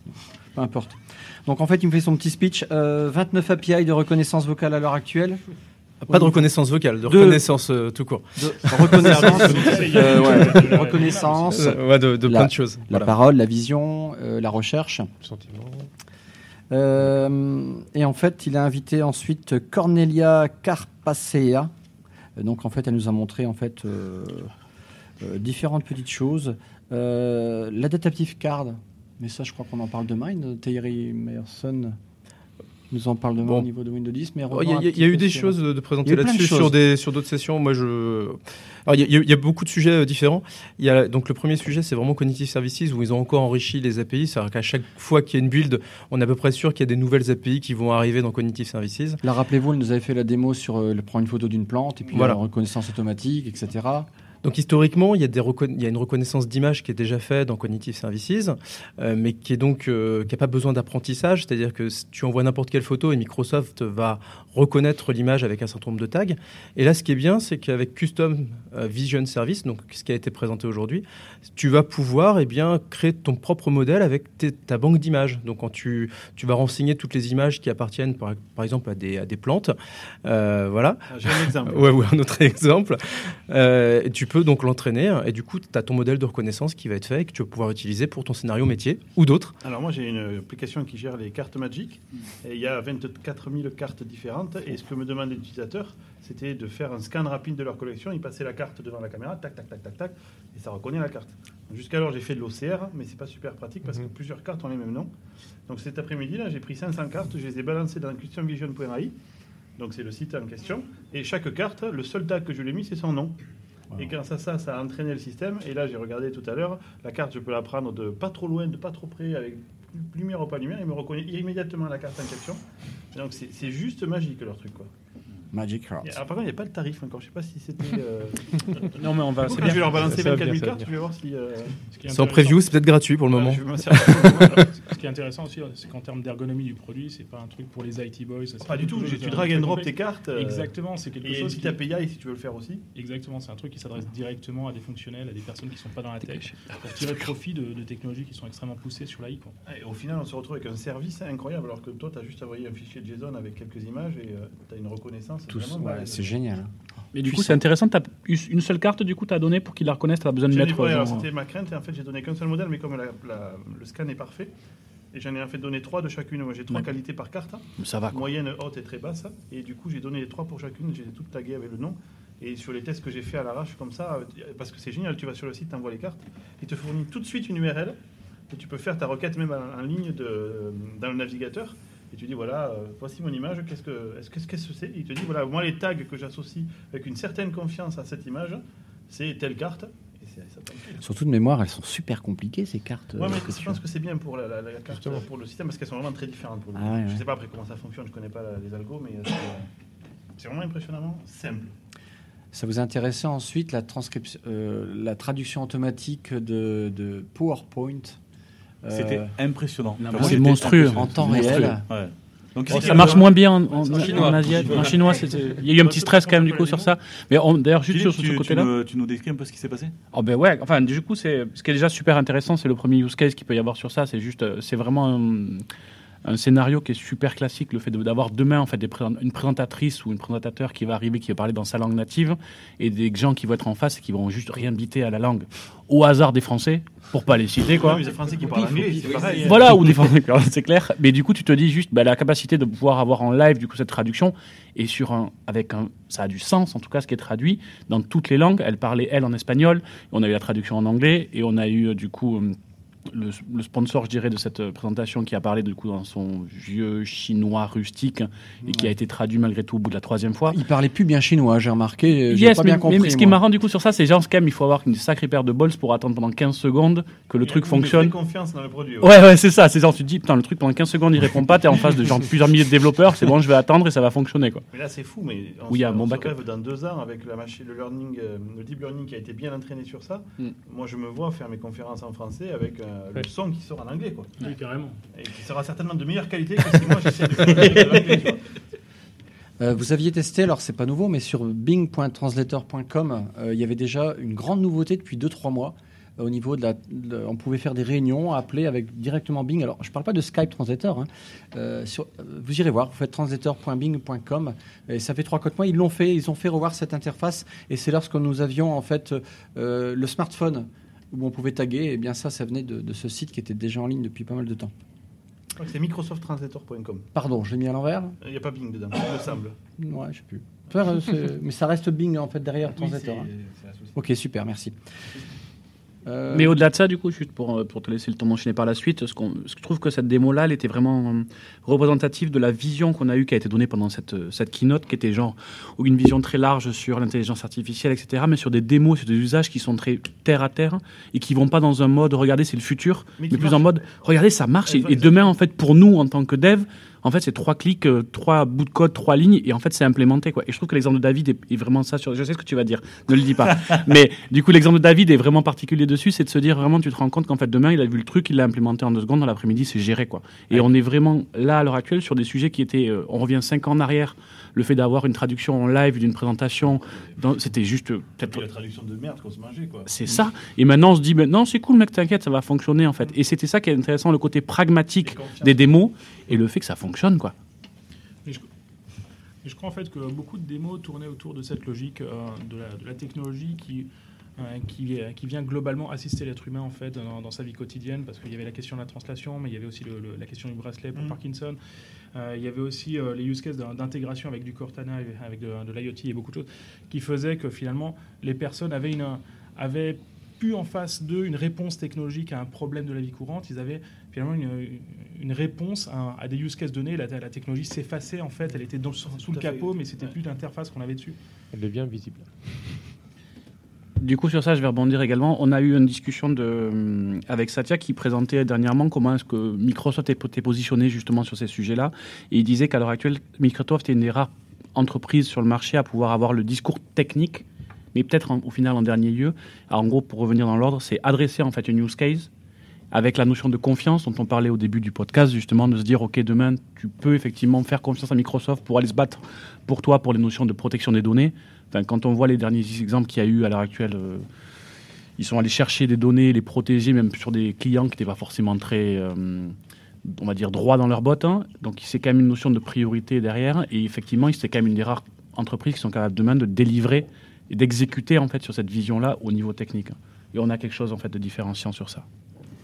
peu importe. Donc, en fait, il me fait son petit speech. Euh, 29 API de reconnaissance vocale à l'heure actuelle. Pas de reconnaissance vocale, de De- reconnaissance euh, tout court. De reconnaissance. euh, ouais, reconnaissance. Euh, ouais, de, de la- plein de choses. La Voilà. parole, la vision, euh, la recherche. Sentiment. Euh, et en fait, il a invité ensuite Cornelia Carpacea. Donc, en fait, elle nous a montré en fait euh, euh, différentes petites choses. Euh, L'adaptative card, mais ça, je crois qu'on en parle demain. Thierry Meyerson nous en parle demain Bon. au niveau de Windows 10. Mais Oh, Il y, a- y y eu des sur- choses de présenter là-dessus sur des sur d'autres sessions. Moi, je il y, a- y beaucoup de sujets euh, différents. Il y a donc le premier sujet, c'est vraiment Cognitive Services où ils ont encore enrichi les API. C'est-à-dire qu'à chaque fois qu'il y a une build, on est à peu près sûr qu'il y a des nouvelles API qui vont arriver dans Cognitive Services. Là, rappelez-vous, elle nous avait fait la démo sur euh, prendre une photo d'une plante et puis Voilà. la reconnaissance automatique, etc. Donc historiquement, il y a, des il y a une reconnaissance d'image qui est déjà faite dans Cognitive Services, euh, mais qui est donc euh, qui n'a pas besoin d'apprentissage, c'est-à-dire que si tu envoies n'importe quelle photo et Microsoft va reconnaître l'image avec un certain nombre de tags. Et là, ce qui est bien, c'est qu'avec Custom euh, Vision Service, donc ce qui a été présenté aujourd'hui, tu vas pouvoir eh bien créer ton propre modèle avec tes- ta banque d'images. Donc quand tu, tu vas renseigner toutes les images qui appartiennent par, par exemple à des, à des plantes, voilà. J'ai un exemple. Ouais, ouais, un autre exemple. Tu peux donc l'entraîner et du coup, tu as ton modèle de reconnaissance qui va être fait et que tu vas pouvoir utiliser pour ton scénario métier ou d'autres. Alors moi j'ai une application qui gère les cartes Magic et il y a 24 000 cartes différentes et ce que me demande l'utilisateur c'était de faire un scan rapide de leur collection, il passait la carte devant la caméra, tac tac tac tac tac et ça reconnaît la carte. Jusqu'alors j'ai fait de l'OCR mais c'est pas super pratique parce que plusieurs cartes ont les mêmes noms. Donc cet après-midi là j'ai pris 500 cartes, je les ai balancées dans customvision.ai donc c'est le site en question et chaque carte, le seul tag que je lui ai mis c'est son nom. Et grâce à ça, ça a entraîné le système. Et là, j'ai regardé tout à l'heure, la carte, je peux la prendre de pas trop loin, de pas trop près, avec lumière ou pas lumière. Il me reconnaît immédiatement la carte en question. Donc, c'est juste magique leur truc, quoi. Magic Heart. Et alors, par contre, il n'y a pas de tarif encore. Je ne sais pas si c'était. euh, Non, mais on va. C'est quand je bien. vais leur balancer Ça va 24 bien, 000 ça va cartes, bien. je vais voir si. euh, Ce C'est en intéressant- preview, c'est peut-être gratuit pour le moment. je. Ce qui est intéressant aussi, c'est qu'en termes d'ergonomie du produit, c'est pas un truc pour les IT boys. ça, Pas du tout. Tu drag and drop tes cartes. euh, Exactement, c'est quelque Et chose si qui tu API, si tu veux le faire aussi. Exactement, c'est un truc qui s'adresse directement à des fonctionnels, à des personnes qui sont pas dans la tech, pour tirer profit de, de technologies qui sont extrêmement poussées sur l'AI. quoi. Et au final, on se retrouve avec un service incroyable, alors que toi, tu as juste envoyé un fichier JSON avec quelques images et tu as une reconnaissance. Tous, ouais, c'est génial. hein. Mais du coup, c'est intéressant. Tu as une seule carte, du coup, tu as donné pour qu'il la reconnaisse. Tu as besoin de mettre. ouais, genre, C'était ma crainte, et en fait, j'ai donné qu'un seul modèle, mais comme la- la- le scan est parfait, et j'en ai en fait donné trois de chacune. Moi, J'ai trois qualités par carte, hein. Ça va. Quoi. moyenne, haute et très basse, et du coup, j'ai donné les trois pour chacune, j'ai tout tagué avec le nom. Et sur les tests que j'ai fait à l'arrache, comme ça, euh, parce que c'est génial, tu vas sur le site, tu envoies les cartes, il te fournit tout de suite une URL, et tu peux faire ta requête même en, en ligne de, dans le navigateur. Et tu dis voilà, euh, voici mon image, qu'est-ce que est-ce que qu'est-ce que c'est? Il te dit voilà, moi les tags que j'associe avec une certaine confiance à cette image, c'est telle carte. Et c'est- ça. Surtout de mémoire, elles sont super compliquées ces cartes. Ouais, euh, mais que je pense que c'est bien pour la, la- la carte, Justement. pour le système, parce qu'elles sont vraiment très différentes. Pour le Ah ouais, je ouais. sais pas après comment ça fonctionne, je connais pas la- les algos, mais euh, c'est, c'est vraiment impressionnamment simple. Ça vous intéressait ensuite la transcription, euh, la traduction automatique de, de PowerPoint? Euh, C'était impressionnant. Enfin, mais c'est monstrueux. impressionnant. En temps réel. Ouais. Donc, ça marche moins bien en, en- En en chinois. Asie. En chinois, il y a eu un petit stress quand même du coup sur ça. Mais d'ailleurs, juste Philippe, sur ce côté-là. tu nous décris un peu ce qui s'est passé? Oh ben ouais, enfin du coup c'est ce qui est déjà super intéressant, c'est le premier use case qu'il peut y avoir sur ça, c'est juste euh, c'est vraiment un, un scénario qui est super classique, le fait d'avoir demain en fait des une présentatrice ou un présentateur qui va arriver qui va parler dans sa langue native et des gens qui vont être en face et qui vont juste rien biter à la langue au hasard des Français pour pas les citer quoi. Les Français qui parlent anglais, c'est pareil. Voilà, ou des Français, c'est clair. Mais du coup, tu te dis juste bah, la capacité de pouvoir avoir en live du coup cette traduction et sur un, avec un, ça a du sens en tout cas ce qui est traduit dans toutes les langues. Elle parlait elle en espagnol, on a eu la traduction en anglais et on a eu euh, du coup euh, le, le sponsor, je dirais, de cette euh, présentation qui a parlé du coup dans son vieux chinois rustique et qui a été traduit malgré tout au bout de la troisième fois. Il parlait plus bien chinois, j'ai remarqué. euh, Yes, pas mais, bien compris. mais ce qui est marrant du coup sur ça, c'est genre quand même il faut avoir une sacrée paire de balls pour attendre pendant 15 secondes que le Il truc fonctionne. confiance dans le produit. Ouais, ouais, c'est ça. C'est genre, tu te dis, putain, le truc pendant 15 secondes, il répond pas, t'es en face de genre plusieurs milliers de développeurs, c'est bon, je vais attendre et ça va fonctionner, quoi. Mais là, c'est fou, mais on, Oui, il y a se, un bon on se backup. rêve dans deux ans avec la machine, le learning, euh, le deep learning qui a été bien entraîné sur ça. Mm. Moi, je me vois faire mes conférences en français avec euh, Ouais. le son qui sort en anglais, quoi. Oui, carrément. Et qui sera certainement de meilleure qualité que si moi j'essaie de faire tu vois. Euh, vous aviez testé, alors c'est pas nouveau, mais sur bing.translator.com, euh, il y avait déjà une grande nouveauté depuis 2-3 mois. euh, au niveau de la, de- on pouvait faire des réunions, appeler avec directement Bing. Alors, je parle pas de Skype Translator. hein. Sur- vous irez voir, vous faites translator.bing.com et ça fait 3-4 mois. Ils l'ont fait, ils ont fait revoir cette interface et c'est lorsque nous avions en fait euh, le smartphone où on pouvait taguer. Et bien ça, ça venait de, de ce site qui était déjà en ligne depuis pas mal de temps. C'est microsofttranslator.com. Pardon, je l'ai mis à l'envers. Il n'y a pas Bing dedans, il me semble. Ouais, je sais plus. Enfin, euh, mais ça reste Bing en fait derrière Oui, Translator. hein. Ok, super, merci. Euh, Mais au-delà de ça, du coup, juste pour, euh, pour te laisser le temps d'enchaîner par la suite, ce, qu'on- ce que je trouve que cette démo-là, elle était vraiment euh, représentative de la vision qu'on a eue, qui a été donnée pendant cette, cette keynote, qui était genre une vision très large sur l'intelligence artificielle, etc., mais sur des démos, sur des usages qui sont très terre à terre et qui vont pas dans un mode regardez, c'est le futur, Mais plus marche. en mode regardez, ça marche. Et, et demain, en fait, pour nous, en tant que dev, en fait, c'est trois clics, euh, trois bouts de code, trois lignes, et en fait, c'est implémenté. Quoi. Et je trouve que l'exemple de David est, est vraiment ça. Sur... Je sais ce que tu vas dire, ne le dis pas. Mais du coup, l'exemple de David est vraiment particulier dessus, c'est de se dire vraiment, tu te rends compte qu'en fait, demain, il a vu le truc, il l'a implémenté en deux secondes, dans l'après-midi, c'est géré. Quoi. Et on est vraiment là, à l'heure actuelle, sur des sujets qui étaient. euh, on revient cinq ans en arrière. Le fait d'avoir une traduction en live d'une présentation, c'était juste. peut-être la traduction de merde qu'on se mangeait, quoi. c'est ça. Et maintenant, on se dit, non, c'est cool, mec, t'inquiète, ça va fonctionner, en fait. Et c'était ça qui est intéressant, le côté pragmatique des démos et le fait que ça fonctionne, quoi. Et je, crois en fait que beaucoup de démos tournaient autour de cette logique euh, de, la, de la technologie qui, euh, qui, euh, qui vient globalement assister l'être humain en fait dans, dans sa vie quotidienne parce qu'il y avait la question de la translation, mais il y avait aussi le- le- la question du bracelet pour Mm. Parkinson. Euh, il y avait aussi euh, les use cases d'in- d'intégration avec du Cortana, et avec de, de l'IoT et beaucoup de choses qui faisaient que finalement les personnes avaient une avaient pu en face d'eux une réponse technologique à un problème de la vie courante. Ils avaient finalement une, une réponse à, à des use cases donnés. La, la technologie s'effaçait en fait, elle était dans- sous le capot, mais c'était Ouais. plus l'interface qu'on avait dessus. Elle devient visible. Du coup, sur ça, je vais rebondir également. On a eu une discussion euh, avec Satya qui présentait dernièrement comment est-ce que Microsoft était positionné justement sur ces sujets-là. Et il disait qu'à l'heure actuelle, Microsoft est une des rares entreprises sur le marché à pouvoir avoir le discours technique, mais peut-être au final en dernier lieu. En gros, pour revenir dans l'ordre, c'est adresser en fait une use case avec la notion de confiance dont on parlait au début du podcast, justement, de se dire, OK, demain, tu peux effectivement faire confiance à Microsoft pour aller se battre pour toi pour les notions de protection des données. Enfin, quand on voit les derniers exemples qu'il y a eu à l'heure actuelle, euh, ils sont allés chercher des données, les protéger, même sur des clients qui n'étaient pas forcément très, euh, on va dire, droits dans leur botte. hein. Donc, c'est quand même une notion de priorité derrière. Et effectivement, c'est quand même une des rares entreprises qui sont capables demain de délivrer et d'exécuter, en fait, sur cette vision-là au niveau technique. Et on a quelque chose, en fait, de différenciant sur ça.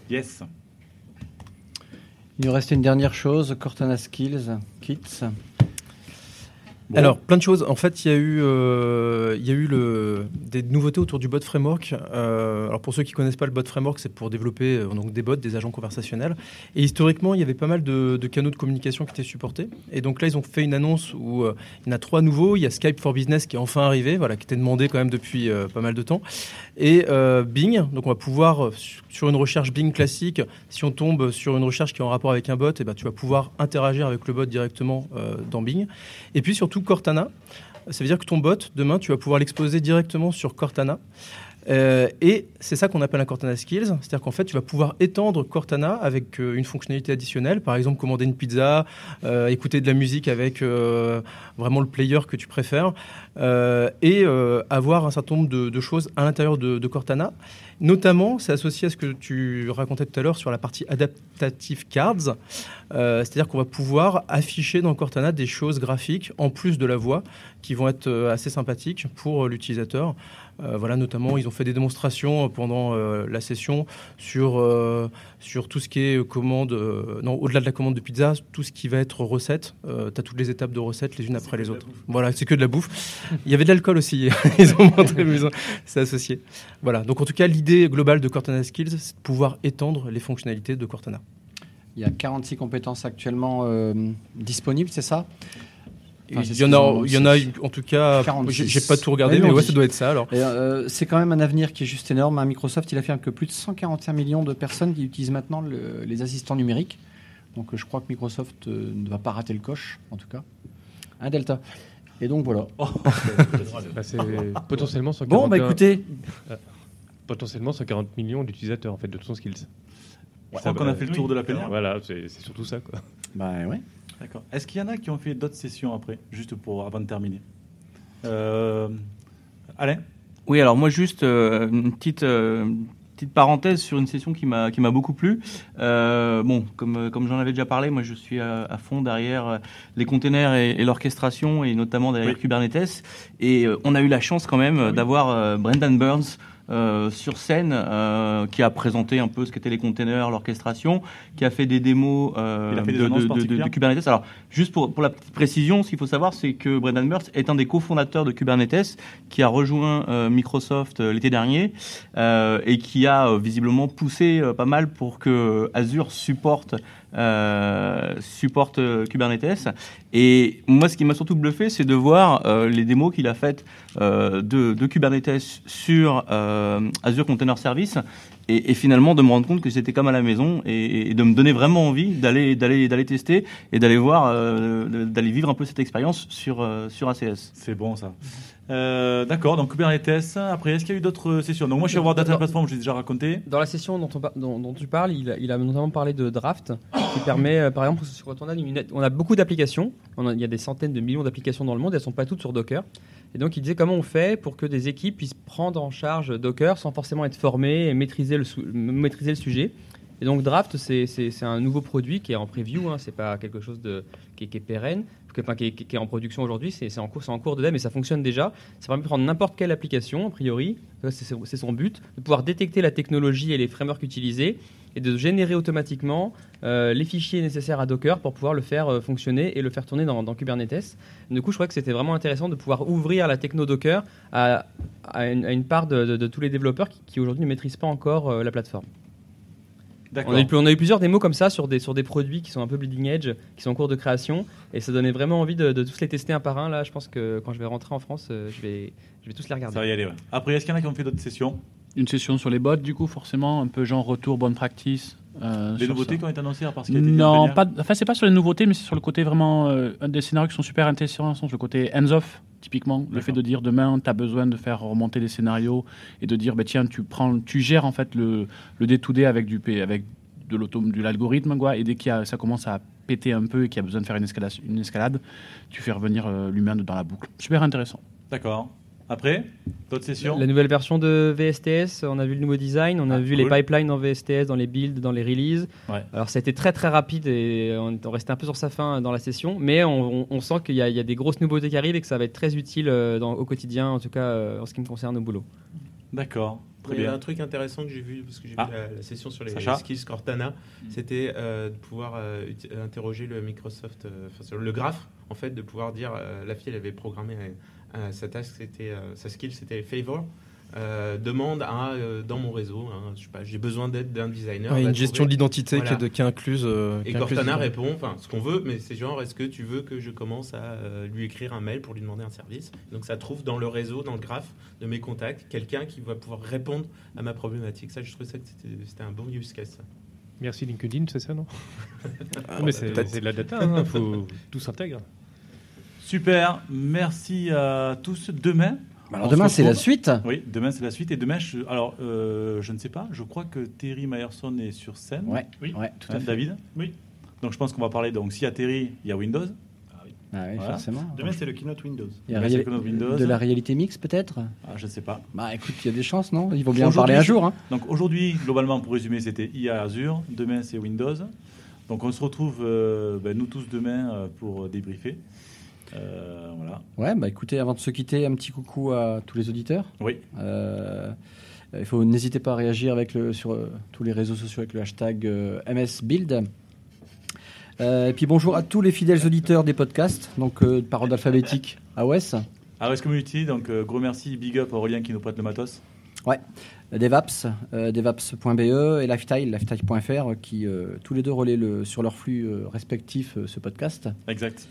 Yes. Il nous restait une dernière chose, Cortana Skills, Kits. Alors, plein de choses. En fait, il y a eu, euh, il y a eu des nouveautés autour du bot framework. Euh, alors, pour ceux qui connaissent pas le bot framework, c'est pour développer euh, donc des bots, des agents conversationnels. Et historiquement, il y avait pas mal de, canaux de communication qui étaient supportés. Et donc là, ils ont fait une annonce où il y en a trois nouveaux. Il y a Skype for Business qui est enfin arrivé, voilà, qui était demandé quand même depuis pas mal de temps. Et Bing. Donc, on va pouvoir sur une recherche Bing classique, si on tombe sur une recherche qui est en rapport avec un bot, et ben, tu vas pouvoir interagir avec le bot directement dans Bing. Et puis surtout Cortana. Ça veut dire que ton bot, demain, tu vas pouvoir l'exposer directement sur Cortana. Euh, et c'est ça qu'on appelle un Cortana Skills, c'est-à-dire qu'en fait, tu vas pouvoir étendre Cortana avec euh, une fonctionnalité additionnelle, par exemple commander une pizza, euh, écouter de la musique avec vraiment le player que tu préfères, et avoir un certain nombre de, choses à l'intérieur de, de Cortana. Notamment, c'est associé à ce que tu racontais tout à l'heure sur la partie adaptative cards, c'est-à-dire qu'on va pouvoir afficher dans Cortana des choses graphiques en plus de la voix qui vont être assez sympathiques pour l'utilisateur. Euh, voilà, notamment, ils ont fait des démonstrations pendant euh, la session sur, euh, sur tout ce qui est commande, euh, non, au-delà de la commande de pizza, tout ce qui va être recette. tu as toutes les étapes de recette les unes après les autres. Voilà, c'est que de la bouffe. Il y avait de l'alcool aussi, ils ont montré, c'est associé. Voilà, donc en tout cas, l'idée globale de Cortana Skills, c'est de pouvoir étendre les fonctionnalités de Cortana. Il y a 46 compétences actuellement euh, disponibles, c'est ça? Enfin, il y en a, il y en a, en tout cas, 46. j'ai pas tout regardé, Ouais, mais ouais, ça doit être ça alors. Euh, c'est quand même un avenir qui est juste énorme. hein. Microsoft, il affirme que plus de 145 millions de personnes qui utilisent maintenant le- les assistants numériques. Donc euh, je crois que Microsoft euh, ne va pas rater le coche, en tout cas. Un Delta. Et donc voilà. Bah, c'est potentiellement 141 Bon, bah écoutez. Euh, potentiellement 140 millions d'utilisateurs en fait de ton skills. Je crois qu'on a fait le tour de la plénière. Voilà, c'est c'est surtout ça quoi. Bah ouais. D'accord. Est-ce qu'il y en a qui ont fait d'autres sessions après, juste pour avant de terminer Euh, Alain? Oui, alors moi juste euh, une petite euh, petite parenthèse sur une session qui m'a qui m'a beaucoup plu. Euh, bon, comme comme j'en avais déjà parlé, moi je suis à, à fond derrière les containers et, et l'orchestration et notamment derrière Oui. Kubernetes. Et euh, on a eu la chance quand même euh, d'avoir euh, Brendan Burns. Euh, sur scène, euh, qui a présenté un peu ce qu'étaient les containers, l'orchestration, qui a fait des démos euh, fait des de, Kubernetes. Alors, juste pour, pour la petite précision, ce qu'il faut savoir, c'est que Brendan Burns est un des cofondateurs de Kubernetes, qui a rejoint Microsoft l'été dernier et qui a visiblement poussé pas mal pour que Azure supporte euh, supporte euh, Kubernetes. Et moi, ce qui m'a surtout bluffé, c'est de voir euh, les démos qu'il a faites de, Kubernetes sur Azure Container Service. Et, finalement de me rendre compte que c'était comme à la maison et, et de me donner vraiment envie d'aller d'aller d'aller tester et d'aller voir d'aller vivre un peu cette expérience sur sur ACS. C'est bon ça. Euh, D'accord, donc Kubernetes. Après, est-ce qu'il y a eu d'autres sessions? Donc moi, je suis voir Data Platform, je l'ai déjà raconté. Dans la session dont, tu parles, il a, notamment parlé de Draft, qui permet, euh, par exemple, quand on a, on a beaucoup d'applications, il y a des centaines de millions d'applications dans le monde, elles ne sont pas toutes sur Docker. Et donc, il disait comment on fait pour que des équipes puissent prendre en charge Docker sans forcément être formées et maîtriser le, sujet. Et donc, Draft, c'est un nouveau produit qui est en preview, hein, c'est pas quelque chose qui, est, pérenne, qui, est, en production aujourd'hui, c'est en, cours- en cours de dev, mais ça fonctionne déjà. Ça permet de prendre n'importe quelle application, a priori, c'est son but, de pouvoir détecter la technologie et les frameworks utilisés et de générer automatiquement euh, les fichiers nécessaires à Docker pour pouvoir le faire euh, fonctionner et le faire tourner dans, Kubernetes. Du coup, je crois que c'était vraiment intéressant de pouvoir ouvrir la techno Docker à, une, part de, tous les développeurs qui, qui aujourd'hui ne maîtrisent pas encore euh, la plateforme. On a, eu, on a eu plusieurs démos comme ça sur des, sur des produits qui sont un peu bleeding edge, qui sont en cours de création, et ça donnait vraiment envie de, de tous les tester un par un. Là, je pense que quand je vais rentrer en France, euh, je, vais, je vais tous les regarder. Ça va y aller. ouais. Après, est-ce qu'il y en a qui ont fait d'autres sessions? Une session sur les bots, du coup, forcément, un peu genre retour bonne practice Euh, Les nouveautés ça. qui ont été annoncées à part ce qui a été dit Non, pas, enfin, c'est pas sur les nouveautés, mais c'est sur le côté vraiment. euh, un des scénarios qui sont super intéressants, c'est le côté hands-off, typiquement. Le fait de dire demain, tu as besoin de faire remonter des scénarios et de dire, bah, tiens, tu, prends, tu gères en fait le, le day-to-day avec, du, avec de, l'algorithme, quoi, et dès que ça commence à péter un peu et qu'il y a besoin de faire une escalade, une escalade tu fais revenir euh, l'humain dans la boucle. Super intéressant. D'accord. Après, d'autres sessions La nouvelle version de VSTS, on a vu le nouveau design, on a Ah, vu cool. les pipelines dans VSTS, dans les builds, dans les releases. Ouais. Alors ça a été très très rapide et on, on restait un peu sur sa fin dans la session, mais on, on- on sent qu'il y, a- il y a des grosses nouveautés qui arrivent et que ça va être très utile euh, dans- au quotidien, en tout cas euh, en ce qui me concerne au boulot. D'accord. Très Il y a un truc intéressant que j'ai vu, parce que j'ai Ah. vu la, la session sur les Sacha skills Cortana, c'était euh, de pouvoir euh, interroger le Microsoft, euh, le graphe, en fait, de pouvoir dire, euh, la fille, elle avait programmé sa task, c'était, euh, sa skill, c'était favor. euh, demande à, euh, dans mon réseau, hein, je sais pas, j'ai besoin d'aide d'un designer. Ouais, une gestion trouver- de l'identité Voilà. qui est, de- qui est incluse. euh, Et qui incluse Cortana répond, enfin, ce qu'on veut, mais c'est genre, est-ce que tu veux que je commence à euh, lui écrire un mail pour lui demander un service? Donc ça trouve dans le réseau, dans le graphe de mes contacts, quelqu'un qui va pouvoir répondre à ma problématique. Ça, je trouvais ça que c'était c'était un bon use case. ça. Merci LinkedIn, c'est ça, non? Ah, Non, mais c'est de la data, hein, faut tout s'intègre. Super, merci à tous. Demain. Alors on demain, c'est la suite. Oui, demain c'est la suite. Et demain, je, alors euh, je ne sais pas, je crois que Terry Myerson est sur scène. Ouais, Oui. ouais, tout à Hein, fait. David Oui. Donc je pense qu'on va parler. Donc s'il y a Terry, il y a Windows. Ah oui, Voilà. forcément. Demain, c'est le keynote Windows. Il y a Bah, comme Windows. de la réalité mixte peut-être? Ah, je ne sais pas. Bah écoute, il y a des chances, non? Ils vont bien en parler un jour. Hein. Donc aujourd'hui, globalement, pour résumer, c'était IA Azure. Demain, c'est Windows. Donc on se retrouve, euh, ben, nous tous demain, euh, pour débriefer. Euh, voilà. Ouais, bah écoutez, avant de se quitter, un petit coucou à tous les auditeurs. Oui. Euh, il faut n'hésitez pas à réagir avec le, sur euh, tous les réseaux sociaux avec le hashtag MSBuild. Et puis bonjour à tous les fidèles auditeurs des podcasts, donc par ordre alphabétique. AOS, AOS Community, donc gros merci, big up à Aurélien qui nous prête le matos. Devaps, euh, devaps.be et Lifetile, lifetile.fr, euh, qui euh, tous les deux relaient le, sur leur flux euh, respectif ce podcast. Exact.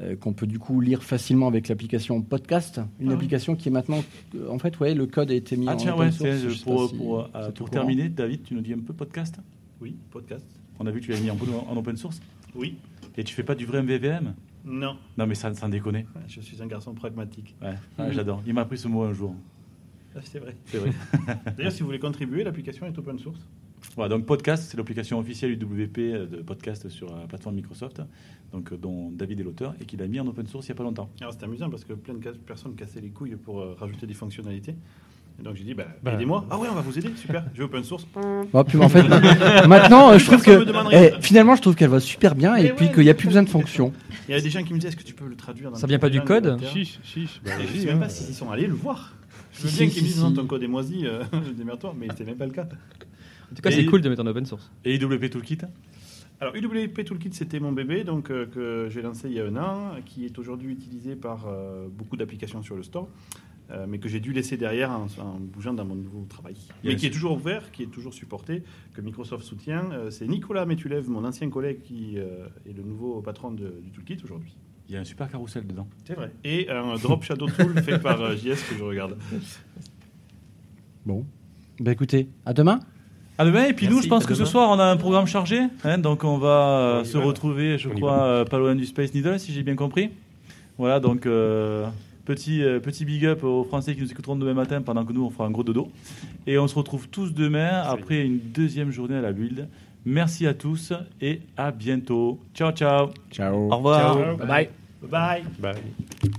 Euh, qu'on peut du coup lire facilement avec l'application Podcast, une Ah oui. application qui est maintenant, euh, en fait, ouais, le code a été mis Ah en tiens, open ouais, source, je pour, si pour, euh, pour terminer, David, tu nous dis un peu podcast? Oui, podcast. On a vu que tu l'as mis en, en open source? Oui. Et tu fais pas du vrai MVVM Non. Non, mais ça, sans déconner. Je suis un garçon pragmatique. Ouais, ah, j'adore. Il m'a appris ce mot un jour. Ah, c'est vrai. C'est vrai. D'ailleurs, si vous voulez contribuer, l'application est open source. Voilà, donc podcast, c'est l'application officielle UWP euh, de podcast sur la plateforme Microsoft, donc euh, dont David est l'auteur et qu'il a mis en open source il n'y a pas longtemps. Alors c'est amusant parce que plein de personnes cassaient les couilles pour euh, rajouter des fonctionnalités. Et donc j'ai dit, bah, Bah, aidez-moi. Ah ouais, on va vous aider, super. J'ai open source. Bon, puis, en fait, ma- maintenant, euh, je trouve que eh, finalement, je trouve qu'elle va super bien et Mais puis ouais, qu'il n'y a plus besoin de fonctions. Il y avait des gens qui me disaient, est-ce que tu peux le traduire dans Ça vient pas du code. Chiche, chiche. Bah, Et Je vas-y, sais même hein. pas s'ils sont allés le voir. Je veux bien qu'ils me disent non, si. ton code est moisi, euh, démerde-toi, mais c'était même pas le cas. En tout cas, c'est cool de mettre en open source. Et IWP Toolkit Alors, UWP Toolkit, c'était mon bébé donc, euh, que j'ai lancé il y a un an, qui est aujourd'hui utilisé par euh, beaucoup d'applications sur le store, euh, mais que j'ai dû laisser derrière en, en bougeant dans mon nouveau travail. Bien mais qui sûr. est toujours ouvert, qui est toujours supporté, que Microsoft soutient. Euh, c'est Nicolas Métulev, mon ancien collègue, qui euh, est le nouveau patron de- du Toolkit aujourd'hui. Il y a un super carrousel dedans. C'est vrai. Et un Drop Shadow Tool fait par JS que je regarde. Bon. Bah écoutez, à demain. À demain, et puis nous, je pense que ce soir, on a un programme chargé. hein, donc, on va euh, On se va. retrouver, je On crois, euh, pas loin du Space Needle, si j'ai bien compris. Voilà, donc, euh, petit, euh, petit big up aux Français qui nous écouteront demain matin pendant que nous, on fera un gros dodo. Et on se retrouve tous demain après une deuxième journée à la build. Merci à tous et à bientôt. Ciao, ciao. Ciao. Au revoir. Ciao. Bye bye. Bye bye. Bye.